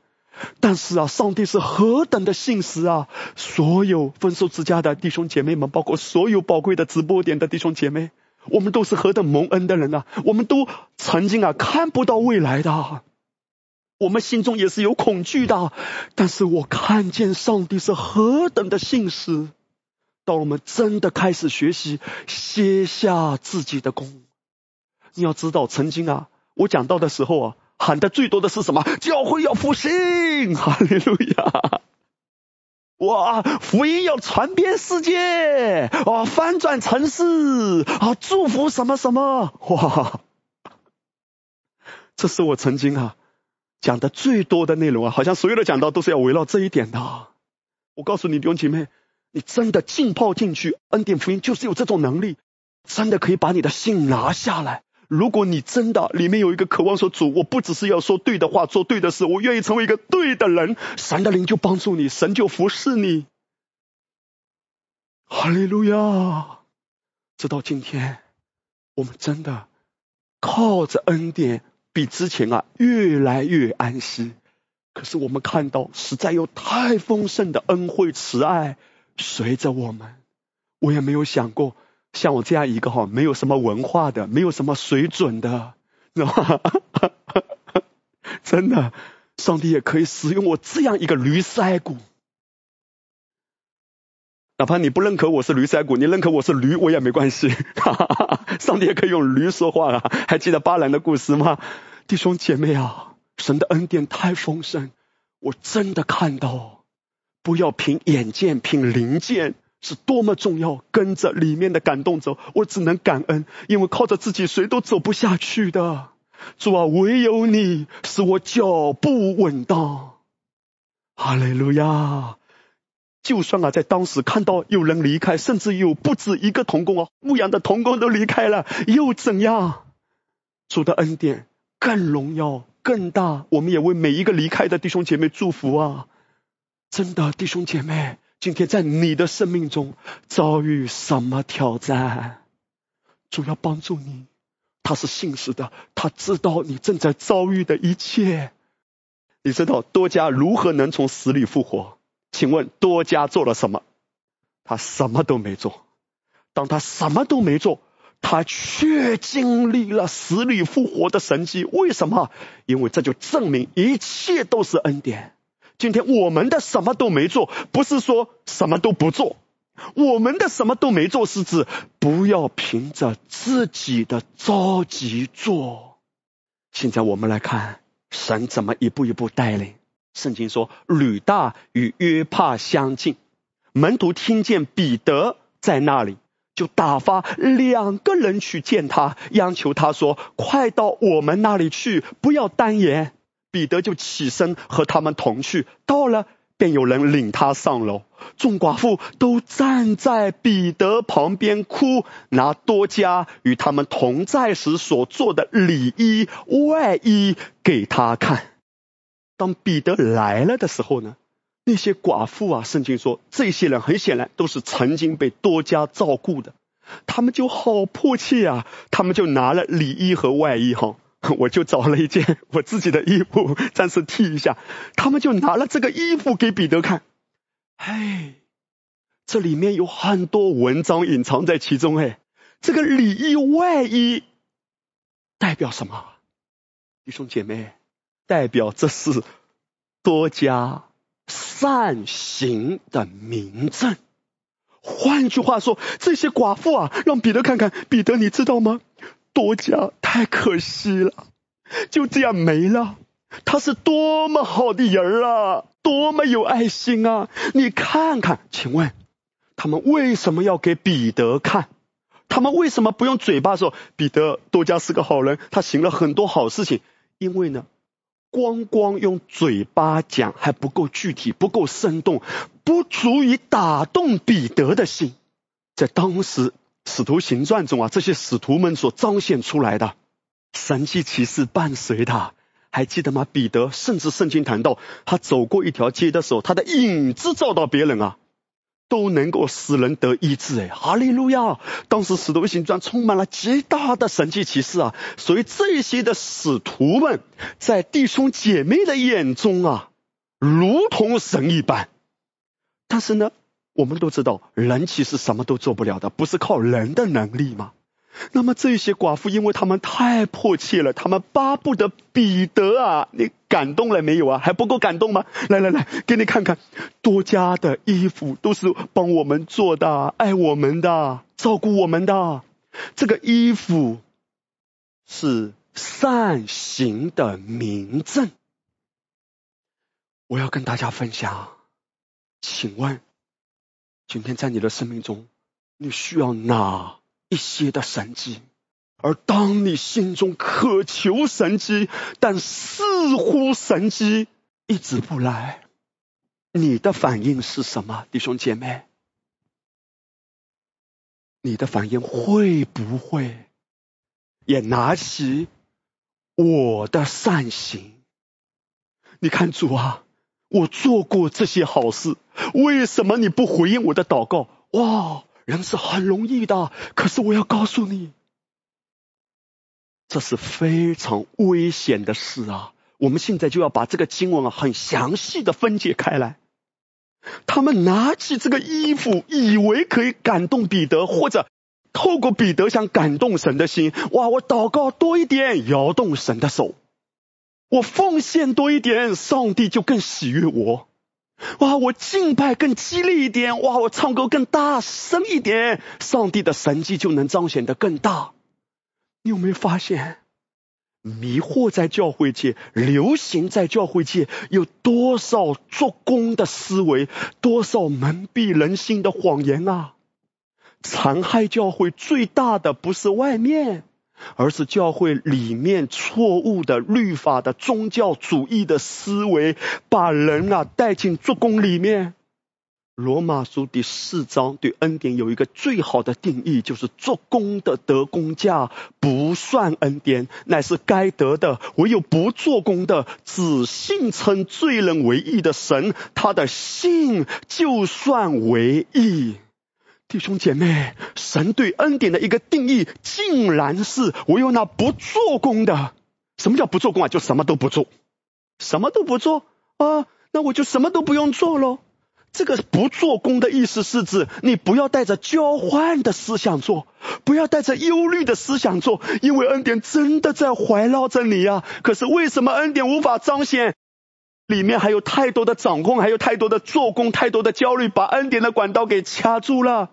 但是啊，上帝是何等的信实啊！所有分手之家的弟兄姐妹们，包括所有宝贵的直播点的弟兄姐妹，我们都是何等蒙恩的人啊！我们都曾经啊看不到未来的，我们心中也是有恐惧的。但是我看见上帝是何等的信实。当我们真的开始学习卸下自己的功，你要知道，曾经啊，我讲到的时候啊，喊的最多的是什么？教会要复兴，哈利路亚！哇，福音要传遍世界，啊，翻转城市，啊，祝福什么什么，哇！这是我曾经啊讲的最多的内容啊，好像所有的讲道都是要围绕这一点的。我告诉你，弟兄姐妹。你真的浸泡进去，恩典福音就是有这种能力，真的可以把你的信拿下来。如果你真的里面有一个渴望说主，我不只是要说对的话，做对的事，我愿意成为一个对的人，神的灵就帮助你，神就服侍你。哈利路亚！直到今天，我们真的靠着恩典，比之前啊越来越安息。可是我们看到，实在有太丰盛的恩惠慈爱。随着我们，我也没有想过像我这样一个哈，没有什么文化的，没有什么水准的，知道吗？真的，上帝也可以使用我这样一个驴腮骨。哪怕你不认可我是驴腮骨，你认可我是驴，我也没关系。上帝也可以用驴说话啊！还记得巴兰的故事吗？弟兄姐妹啊，神的恩典太丰盛，我真的看到。不要凭眼见，凭灵见是多么重要。跟着里面的感动走，我只能感恩，因为靠着自己谁都走不下去的。主啊，唯有你使我脚步稳当。哈利路亚！就算啊，在当时看到有人离开，甚至有不止一个童工啊，牧羊的童工都离开了，又怎样？主的恩典更荣耀、更大。我们也为每一个离开的弟兄姐妹祝福啊！真的，弟兄姐妹，今天在你的生命中遭遇什么挑战？主要帮助你，他是信实的，他知道你正在遭遇的一切。你知道多加如何能从死里复活？请问多加做了什么？他什么都没做。当他什么都没做，他却经历了死里复活的神迹。为什么？因为这就证明一切都是恩典。今天我们的什么都没做，不是说什么都不做。我们的什么都没做，是指不要凭着自己的着急做。现在我们来看神怎么一步一步带领。圣经说，吕大与约帕相近，门徒听见彼得在那里，就打发两个人去见他，央求他说：“快到我们那里去，不要单言。”彼得就起身和他们同去，到了便有人领他上楼，众寡妇都站在彼得旁边哭，拿多加与他们同在时所做的里衣外衣给他看。当彼得来了的时候呢，那些寡妇啊，圣经说这些人很显然都是曾经被多加照顾的，他们就好迫切啊，他们就拿了里衣和外衣哈。我就找了一件 我自己的衣服，暂时替一下。他们就拿了这个衣服给彼得看，哎，这里面有很多文章隐藏在其中。哎，这个里衣外衣代表什么？弟兄姐妹，代表这是多加善行的明证。换句话说，这些寡妇啊，让彼得看看。彼得，你知道吗？多加太可惜了，就这样没了。他是多么好的人啊，多么有爱心啊！你看看，请问他们为什么要给彼得看？他们为什么不用嘴巴说彼得多加是个好人，他行了很多好事情？因为呢，光光用嘴巴讲还不够具体，不够生动，不足以打动彼得的心。在当时。使徒行传中啊，这些使徒们所彰显出来的神迹奇事伴随他，还记得吗？彼得甚至圣经谈到，他走过一条街的时候，他的影子照到别人啊，都能够使人得医治。哎，哈利路亚！当时使徒行传充满了极大的神迹奇事啊，所以这些的使徒们在弟兄姐妹的眼中啊，如同神一般。但是呢？我们都知道，人其实什么都做不了的，不是靠人的能力吗？那么这些寡妇，因为他们太迫切了，他们巴不得彼得啊，你感动了没有啊？还不够感动吗？来来来，给你看看，多加的衣服都是帮我们做的，爱我们的，照顾我们的。这个衣服是善行的明证。我要跟大家分享，请问，今天在你的生命中，你需要哪？一些的神迹，而当你心中渴求神迹，但似乎神迹一直不来，你的反应是什么，弟兄姐妹？你的反应会不会也拿起我的善行？你看主啊，我做过这些好事，为什么你不回应我的祷告？哇！人是很容易的，可是我要告诉你，这是非常危险的事啊！我们现在就要把这个经文啊很详细的分解开来。他们拿起这个衣服，以为可以感动彼得，或者透过彼得想感动神的心。哇！我祷告多一点，摇动神的手；我奉献多一点，上帝就更喜悦我。哇！我敬拜更激烈一点，哇！我唱歌更大声一点，上帝的神迹就能彰显得更大。你有没有发现，迷惑在教会界，流行在教会界，有多少做工的思维，多少蒙蔽人心的谎言啊！残害教会最大的不是外面。而是教会里面错误的律法的宗教主义的思维，把人啊带进做工里面。罗马书第四章对恩典有一个最好的定义，就是做工的得工价不算恩典，乃是该得的；唯有不做工的，只信称罪人为义的神，他的信就算为义。弟兄姐妹，神对恩典的一个定义，竟然是唯有那不做工的。什么叫不做工啊？就什么都不做，什么都不做啊？那我就什么都不用做喽。这个不做工的意思是指你不要带着交换的思想做，不要带着忧虑的思想做，因为恩典真的在怀绕着你啊。可是为什么恩典无法彰显？里面还有太多的掌控，还有太多的做工，太多的焦虑，把恩典的管道给掐住了。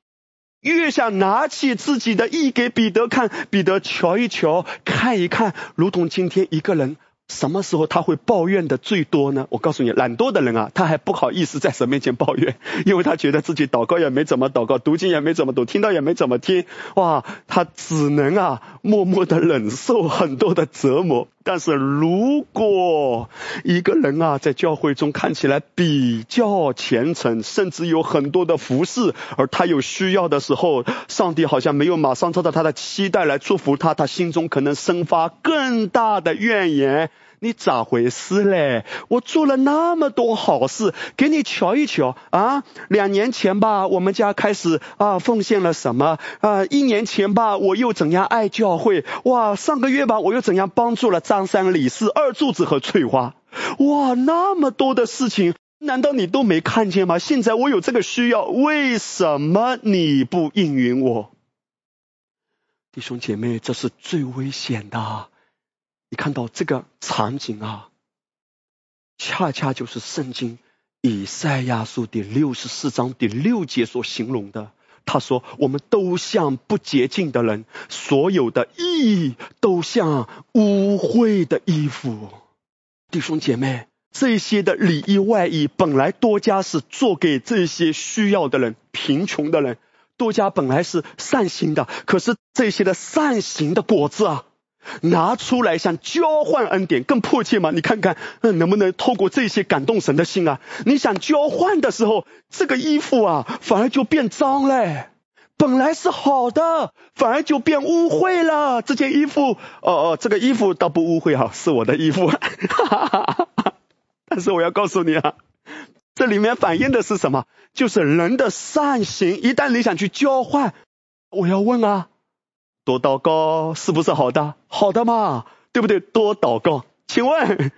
越想拿起自己的意给彼得看，彼得瞧一瞧，看一看，如同今天一个人。什么时候他会抱怨的最多呢？我告诉你，懒惰的人啊，他还不好意思在神面前抱怨，因为他觉得自己祷告也没怎么祷告，读经也没怎么读，听到也没怎么听，哇，他只能啊默默的忍受很多的折磨。但是如果一个人啊在教会中看起来比较虔诚，甚至有很多的服饰，而他有需要的时候，上帝好像没有马上照到他的期待来祝福他，他心中可能生发更大的怨言。你咋回事嘞？我做了那么多好事，给你瞧一瞧啊！两年前吧，我们家开始啊奉献了什么啊？一年前吧，我又怎样爱教会？哇！上个月吧，我又怎样帮助了张三李四二柱子和翠花？哇！那么多的事情，难道你都没看见吗？现在我有这个需要，为什么你不应允我？弟兄姐妹，这是最危险的。你看到这个场景啊，恰恰就是圣经以赛亚书第六十四章第六节所形容的。他说：“我们都像不洁净的人，所有的义都像污秽的衣服。”弟兄姐妹，这些的里衣外衣本来多加是做给这些需要的人、贫穷的人，多加本来是善行的，可是这些的善行的果子啊。拿出来想交换恩典更迫切吗？你看看，嗯，能不能透过这些感动神的心啊？你想交换的时候，这个衣服啊，反而就变脏嘞。本来是好的，反而就变污秽了。这件衣服，哦哦，这个衣服倒不污秽哈，是我的衣服。但是我要告诉你啊，这里面反映的是什么？就是人的善行，一旦你想去交换，我要问啊。多祷告是不是好的？好的嘛，对不对？多祷告，请问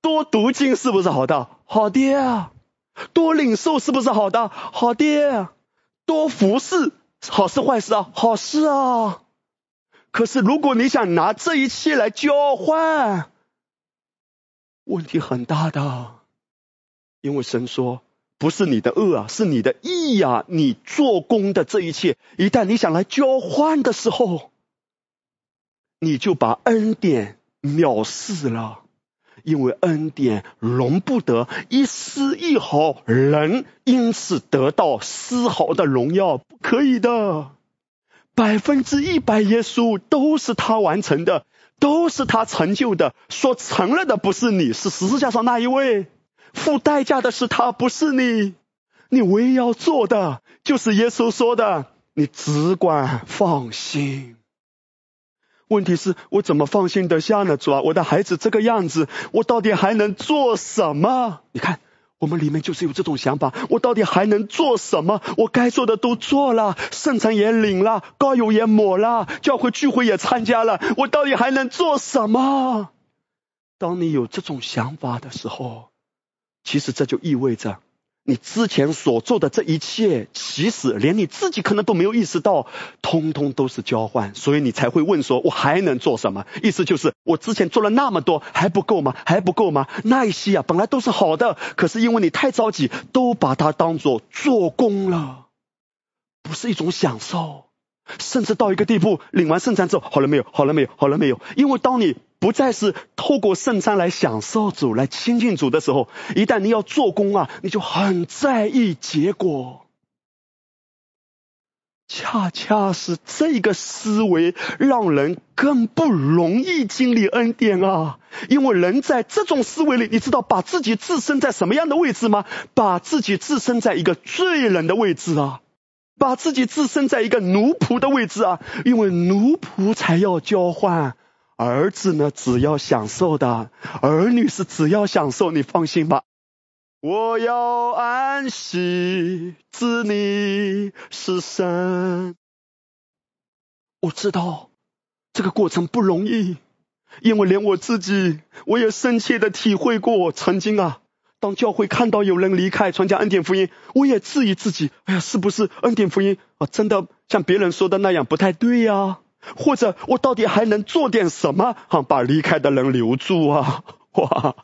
多读经是不是好的？好的呀。多领受是不是好的？好的。多服侍，好事坏事啊？好事啊。可是如果你想拿这一切来交换，问题很大的，因为神说。不是你的恶啊，是你的义呀！你做工的这一切，一旦你想来交换的时候，你就把恩典藐视了，因为恩典容不得一丝一毫人因此得到丝毫的荣耀，不可以的。百分之一百耶稣都是他完成的，都是他成就的。说成了的不是你，是十字架上那一位。付代价的是他，不是你。你唯一要做的，就是耶稣说的，你只管放心。问题是我怎么放心得下呢？主啊，我的孩子这个样子，我到底还能做什么？你看，我们里面就是有这种想法，我到底还能做什么？我该做的都做了，圣餐也领了，膏油也抹了，教会聚会也参加了，我到底还能做什么？当你有这种想法的时候，其实这就意味着，你之前所做的这一切，其实连你自己可能都没有意识到，通通都是交换，所以你才会问说：“我还能做什么？”意思就是，我之前做了那么多，还不够吗？还不够吗？那一些啊，本来都是好的，可是因为你太着急，都把它当做做工了，不是一种享受，甚至到一个地步，领完圣餐之后，好了没有？好了没有？好了没有？因为当你。不再是透过圣餐来享受主、来亲近主的时候，一旦你要做工啊，你就很在意结果。恰恰是这个思维让人更不容易经历恩典啊！因为人在这种思维里，你知道把自己置身在什么样的位置吗？把自己置身在一个罪人的位置啊，把自己置身在一个奴仆的位置啊，因为奴仆才要交换。儿子呢，只要享受的；儿女是只要享受，你放心吧。我要安息，知你是神。我知道这个过程不容易，因为连我自己，我也深切的体会过。曾经啊，当教会看到有人离开传讲恩典福音，我也质疑自己：哎呀，是不是恩典福音啊？真的像别人说的那样不太对呀？或者我到底还能做点什么，哈，把离开的人留住啊？哇，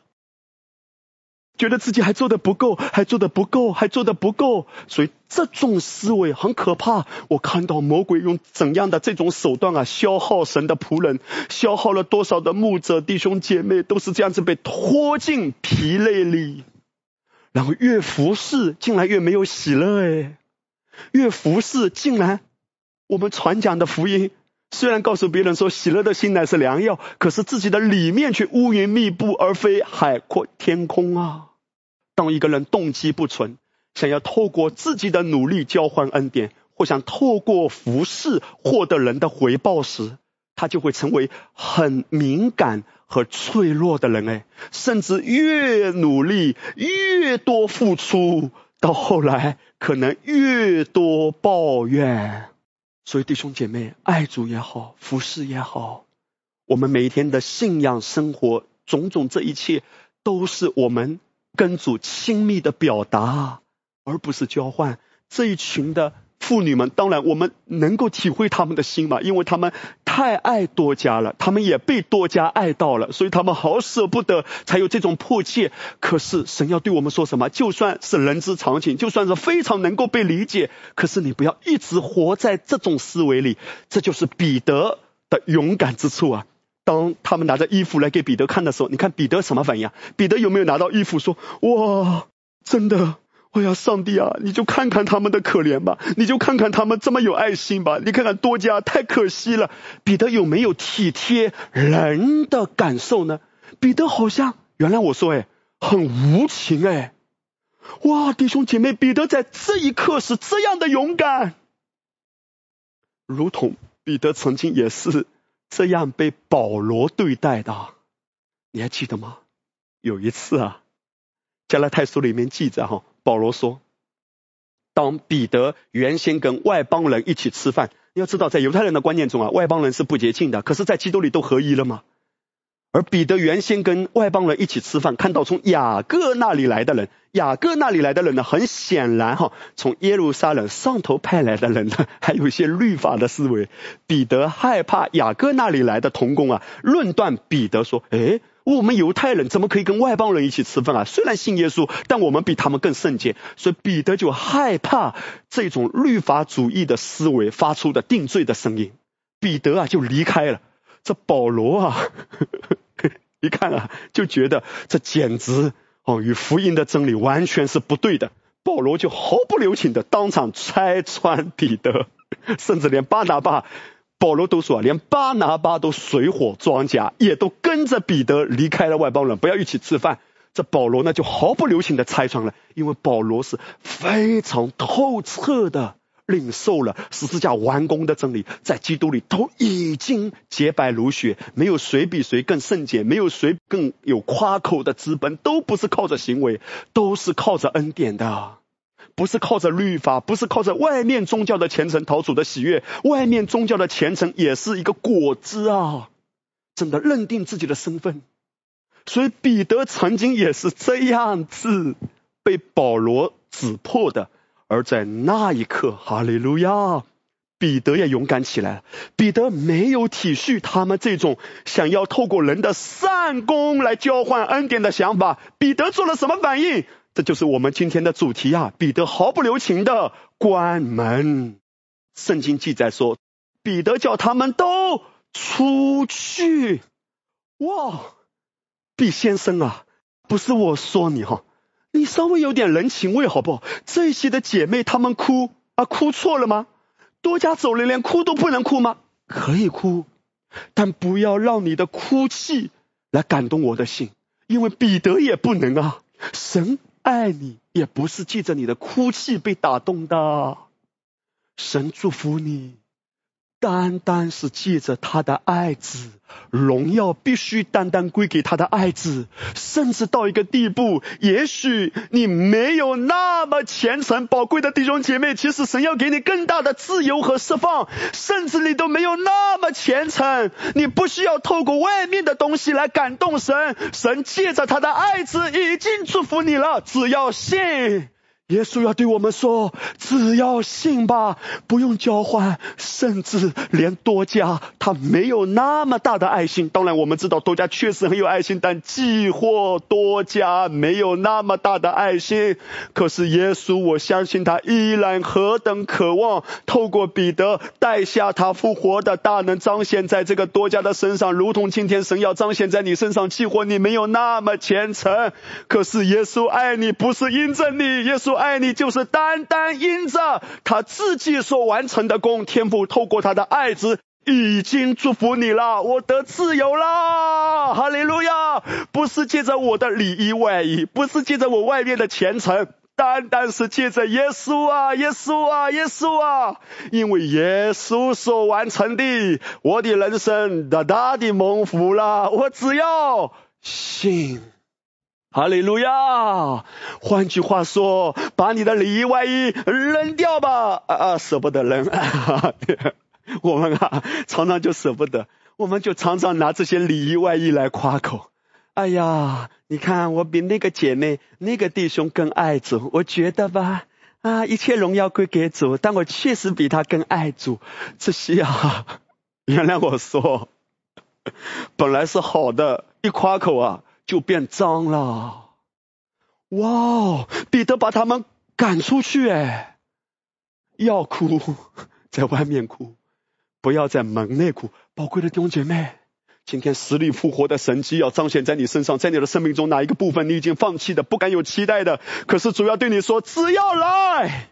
觉得自己还做的不够，还做的不够，还做的不够，所以这种思维很可怕。我看到魔鬼用怎样的这种手段啊，消耗神的仆人，消耗了多少的牧者弟兄姐妹，都是这样子被拖进疲累里，然后越服侍，竟然越没有喜乐哎，越服侍，竟然我们传讲的福音。虽然告诉别人说喜乐的心乃是良药，可是自己的里面却乌云密布，而非海阔天空啊！当一个人动机不纯，想要透过自己的努力交换恩典，或想透过服侍获得人的回报时，他就会成为很敏感和脆弱的人。哎，甚至越努力越多付出，到后来可能越多抱怨。所以弟兄姐妹，爱主也好，服侍也好，我们每一天的信仰生活，种种这一切，都是我们跟主亲密的表达，而不是交换。这一群的。妇女们，当然我们能够体会他们的心嘛，因为他们太爱多家了，他们也被多家爱到了，所以他们好舍不得，才有这种迫切。可是神要对我们说什么？就算是人之常情，就算是非常能够被理解，可是你不要一直活在这种思维里。这就是彼得的勇敢之处啊！当他们拿着衣服来给彼得看的时候，你看彼得什么反应啊？彼得有没有拿到衣服说：“哇，真的？”哎呀，上帝啊，你就看看他们的可怜吧，你就看看他们这么有爱心吧，你看看多加太可惜了。彼得有没有体贴人的感受呢？彼得好像原来我说哎，很无情哎。哇，弟兄姐妹，彼得在这一刻是这样的勇敢，如同彼得曾经也是这样被保罗对待的，你还记得吗？有一次啊，加拉太书里面记载哈。保罗说：“当彼得原先跟外邦人一起吃饭，你要知道，在犹太人的观念中啊，外邦人是不洁净的。可是，在基督里都合一了吗？而彼得原先跟外邦人一起吃饭，看到从雅各那里来的人，雅各那里来的人呢，很显然哈，从耶路撒冷上头派来的人呢，还有一些律法的思维。彼得害怕雅各那里来的童工啊，论断彼得说：“哎，我们犹太人怎么可以跟外邦人一起吃饭啊？虽然信耶稣，但我们比他们更圣洁。”所以彼得就害怕这种律法主义的思维发出的定罪的声音，彼得啊就离开了。这保罗啊。一看啊，就觉得这简直哦，与福音的真理完全是不对的。保罗就毫不留情的当场拆穿彼得，甚至连巴拿巴，保罗都说，连巴拿巴都水火装甲，也都跟着彼得离开了外邦人，不要一起吃饭。这保罗呢，就毫不留情的拆穿了，因为保罗是非常透彻的。领受了十字架完工的真理，在基督里都已经洁白如雪，没有谁比谁更圣洁，没有谁更有夸口的资本，都不是靠着行为，都是靠着恩典的，不是靠着律法，不是靠着外面宗教的虔诚讨主的喜悦，外面宗教的虔诚也是一个果子啊！真的认定自己的身份，所以彼得曾经也是这样子被保罗指破的。而在那一刻，哈利路亚，彼得也勇敢起来了。彼得没有体恤他们这种想要透过人的善功来交换恩典的想法。彼得做了什么反应？这就是我们今天的主题啊！彼得毫不留情的关门。圣经记载说，彼得叫他们都出去。哇，毕先生啊，不是我说你哈。你稍微有点人情味好不好？这些的姐妹她们哭啊，哭错了吗？多加走了，连哭都不能哭吗？可以哭，但不要让你的哭泣来感动我的心，因为彼得也不能啊。神爱你，也不是借着你的哭泣被打动的。神祝福你。单单是借着他的爱子，荣耀必须单单归给他的爱子，甚至到一个地步，也许你没有那么虔诚，宝贵的弟兄姐妹，其实神要给你更大的自由和释放，甚至你都没有那么虔诚，你不需要透过外面的东西来感动神，神借着他的爱子已经祝福你了，只要信。耶稣要对我们说：“只要信吧，不用交换，甚至连多加，他没有那么大的爱心。当然，我们知道多加确实很有爱心，但既或多加没有那么大的爱心。可是耶稣，我相信他依然何等渴望透过彼得带下他复活的大能，彰显在这个多加的身上，如同今天神要彰显在你身上。既或你没有那么虔诚，可是耶稣爱你，不是因着你，耶稣。”爱你就是单单因着他自己所完成的功，天赋透过他的爱子已经祝福你了，我得自由了，哈利路亚！不是借着我的里衣外衣，不是借着我外面的虔诚，单单是借着耶稣啊，耶稣啊，耶稣啊！因为耶稣所完成的，我的人生大大的蒙福了，我只要信。哈利路亚！换句话说，把你的里衣外衣扔掉吧！啊啊，舍不得扔。我们啊，常常就舍不得，我们就常常拿这些里衣外衣来夸口。哎呀，你看我比那个姐妹、那个弟兄更爱主，我觉得吧，啊，一切荣耀归给主，但我确实比他更爱主。这些啊，原谅我说，本来是好的，一夸口啊。就变脏了，哇！彼得把他们赶出去，哎，要哭 在外面哭，不要在门内哭。宝贵的弟兄姐妹，今天死里复活的神迹要彰显在你身上，在你的生命中哪一个部分你已经放弃的，不敢有期待的？可是主要对你说，只要来，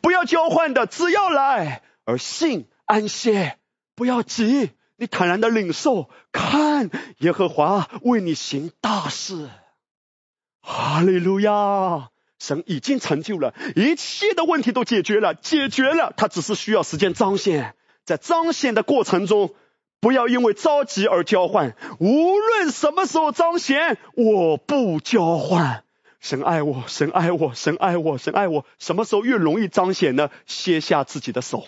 不要交换的，只要来，而信安歇，不要急。坦然的领受，看耶和华为你行大事，哈利路亚！神已经成就了一切的问题都解决了，解决了，他只是需要时间彰显。在彰显的过程中，不要因为着急而交换。无论什么时候彰显，我不交换。神爱我，神爱我，神爱我，神爱我。什么时候越容易彰显呢？歇下自己的手。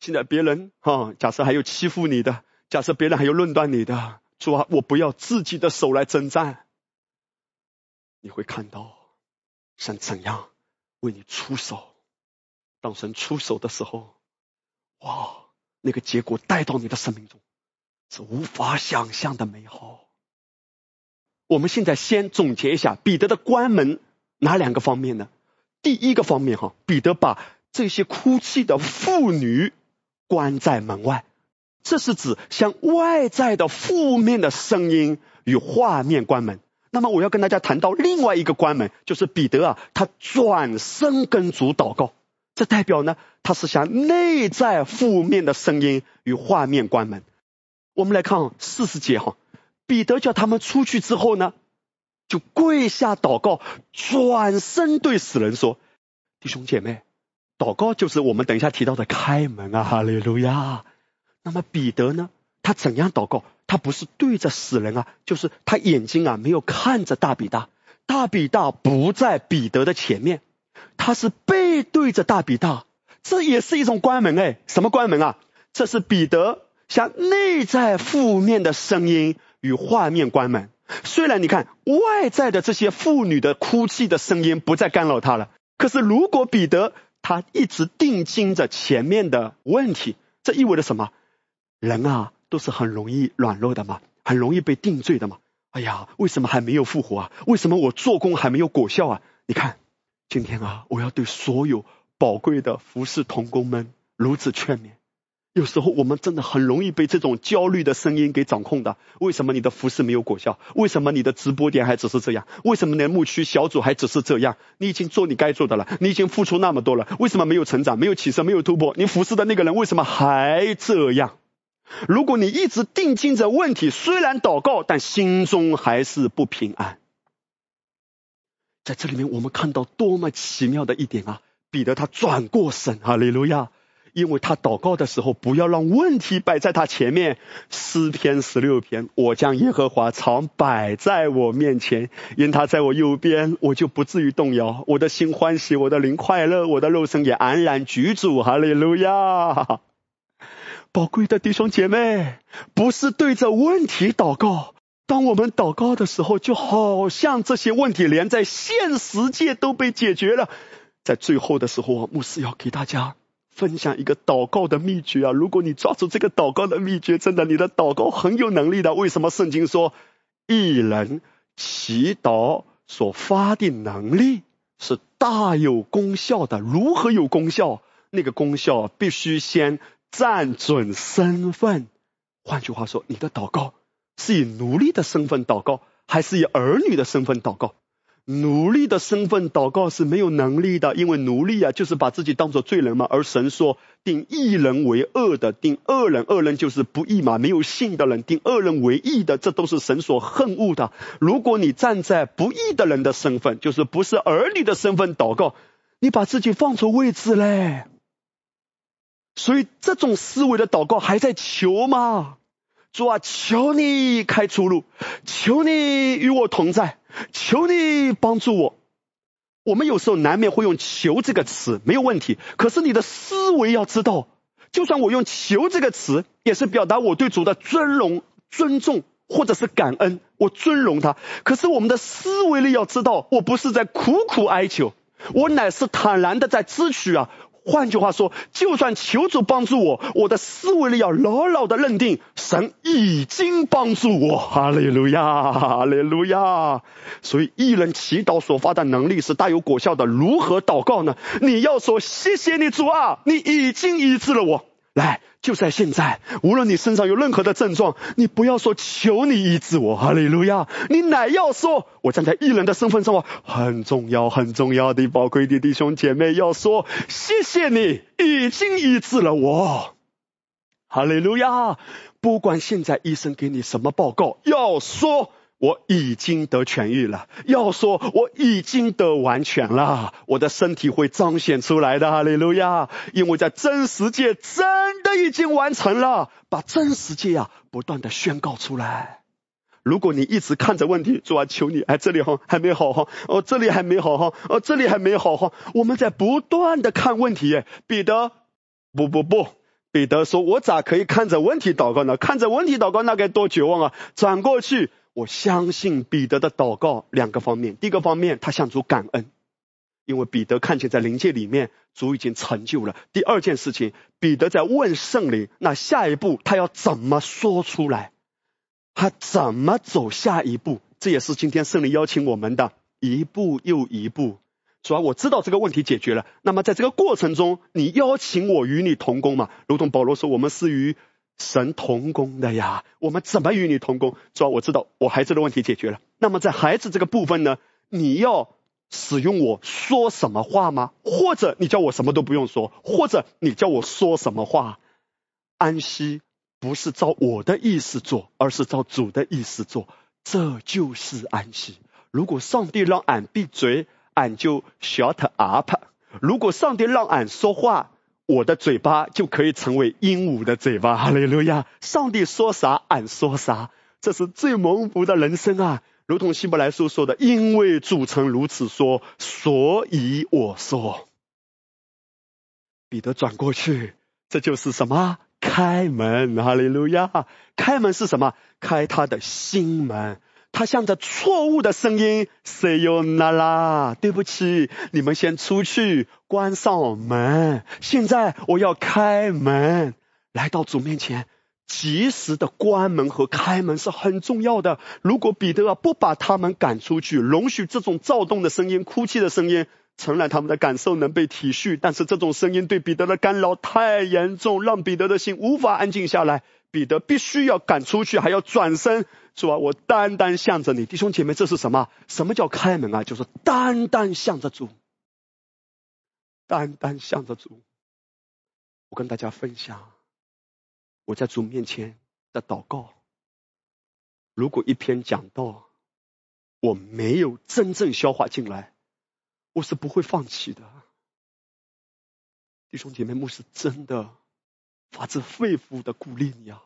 现在别人哈，假设还有欺负你的，假设别人还有论断你的，主啊，我不要自己的手来征战。你会看到神怎样为你出手。当神出手的时候，哇，那个结果带到你的生命中是无法想象的美好。我们现在先总结一下彼得的关门哪两个方面呢？第一个方面哈，彼得把这些哭泣的妇女关在门外，这是指向外在的负面的声音与画面关门。那么我要跟大家谈到另外一个关门，就是彼得啊，他转身跟主祷告，这代表呢，他是向内在负面的声音与画面关门。我们来看四十节哈，彼得叫他们出去之后呢。就跪下祷告，转身对死人说：“弟兄姐妹，祷告就是我们等一下提到的开门啊，哈利路亚。”那么彼得呢？他怎样祷告？他不是对着死人啊，就是他眼睛啊没有看着大比大，大比大不在彼得的前面，他是背对着大比大，这也是一种关门哎，什么关门啊？这是彼得向内在负面的声音与画面关门。虽然你看外在的这些妇女的哭泣的声音不再干扰他了，可是如果彼得他一直定睛着前面的问题，这意味着什么？人啊都是很容易软弱的嘛，很容易被定罪的嘛。哎呀，为什么还没有复活啊？为什么我做工还没有果效啊？你看，今天啊，我要对所有宝贵的服侍童工们如此劝勉。有时候我们真的很容易被这种焦虑的声音给掌控的。为什么你的服饰没有果效？为什么你的直播点还只是这样？为什么你的牧区小组还只是这样？你已经做你该做的了，你已经付出那么多了，为什么没有成长、没有起色、没有突破？你服侍的那个人为什么还这样？如果你一直定睛着问题，虽然祷告，但心中还是不平安。在这里面，我们看到多么奇妙的一点啊！彼得他转过身，哈利路亚。因为他祷告的时候，不要让问题摆在他前面。诗篇十六篇，我将耶和华常摆在我面前，因他在我右边，我就不至于动摇。我的心欢喜，我的灵快乐，我的肉身也安然居住。哈利路亚！宝贵的弟兄姐妹，不是对着问题祷告。当我们祷告的时候，就好像这些问题连在现实界都被解决了。在最后的时候，牧师要给大家。分享一个祷告的秘诀啊！如果你抓住这个祷告的秘诀，真的，你的祷告很有能力的。为什么圣经说，一人祈祷所发的能力是大有功效的？如何有功效？那个功效必须先站准身份。换句话说，你的祷告是以奴隶的身份祷告，还是以儿女的身份祷告？奴隶的身份祷告是没有能力的，因为奴隶啊就是把自己当做罪人嘛。而神说定一人为恶的，定恶人，恶人就是不义嘛，没有信的人，定恶人为义的，这都是神所恨恶的。如果你站在不义的人的身份，就是不是儿女的身份祷告，你把自己放错位置嘞。所以这种思维的祷告还在求吗？主啊，求你开出路，求你与我同在，求你帮助我。我们有时候难免会用“求”这个词，没有问题。可是你的思维要知道，就算我用“求”这个词，也是表达我对主的尊荣、尊重或者是感恩，我尊荣他。可是我们的思维里要知道，我不是在苦苦哀求，我乃是坦然的在支取啊。换句话说，就算求主帮助我，我的思维里要牢牢的认定，神已经帮助我。哈利路亚，哈利路亚。所以，一人祈祷所发的能力是大有果效的。如何祷告呢？你要说：“谢谢你主啊，你已经医治了我。”来。就在现在，无论你身上有任何的症状，你不要说求你医治我，哈利路亚！你乃要说，我站在艺人的身份上，很重要、很重要的宝贵的弟兄姐妹要说，谢谢你已经医治了我，哈利路亚！不管现在医生给你什么报告，要说。我已经得痊愈了。要说我已经得完全了，我的身体会彰显出来的。哈利路亚！因为在真实界真的已经完成了，把真实界呀不断的宣告出来。如果你一直看着问题，主啊，求你，哎，这里哈还没好哈，哦，这里还没好哈，哦，这里还没好哈，我们在不断的看问题。彼得，不不不，彼得说：“我咋可以看着问题祷告呢？看着问题祷告，那该多绝望啊！”转过去，我相信彼得的祷告两个方面。第一个方面，他向主感恩，因为彼得看见在灵界里面主已经成就了。第二件事情，彼得在问圣灵，那下一步他要怎么说出来？他怎么走下一步？这也是今天圣灵邀请我们的一步又一步。主要我知道这个问题解决了，那么在这个过程中，你邀请我与你同工嘛？如同保罗说，我们是与神同工的呀。我们怎么与你同工？主要我知道我孩子的问题解决了。那么在孩子这个部分呢，你要使用我说什么话吗？或者你叫我什么都不用说？或者你叫我说什么话？安息不是照我的意思做，而是照主的意思做，这就是安息。如果上帝让俺闭嘴。俺就 shut up。如果上帝让俺说话，我的嘴巴就可以成为鹦鹉的嘴巴。哈利路亚！上帝说啥，俺说啥，这是最蒙福的人生啊！如同希伯来书说的：“因为主曾如此说，所以我说。”彼得转过去，这就是什么？开门！哈利路亚！开门是什么？开他的心门。他向着错误的声音 say you na 啦，对不起，你们先出去，关上门。现在我要开门，来到主面前，及时的关门和开门是很重要的。如果彼得不把他们赶出去，容许这种躁动的声音、哭泣的声音，诚然他们的感受能被体恤，但是这种声音对彼得的干扰太严重，让彼得的心无法安静下来。彼得必须要赶出去，还要转身。是吧？我单单向着你，弟兄姐妹，这是什么？什么叫开门啊？就是单单向着主，单单向着主。我跟大家分享，我在主面前的祷告。如果一篇讲到我没有真正消化进来，我是不会放弃的。弟兄姐妹，牧师真的发自肺腑的鼓励你啊！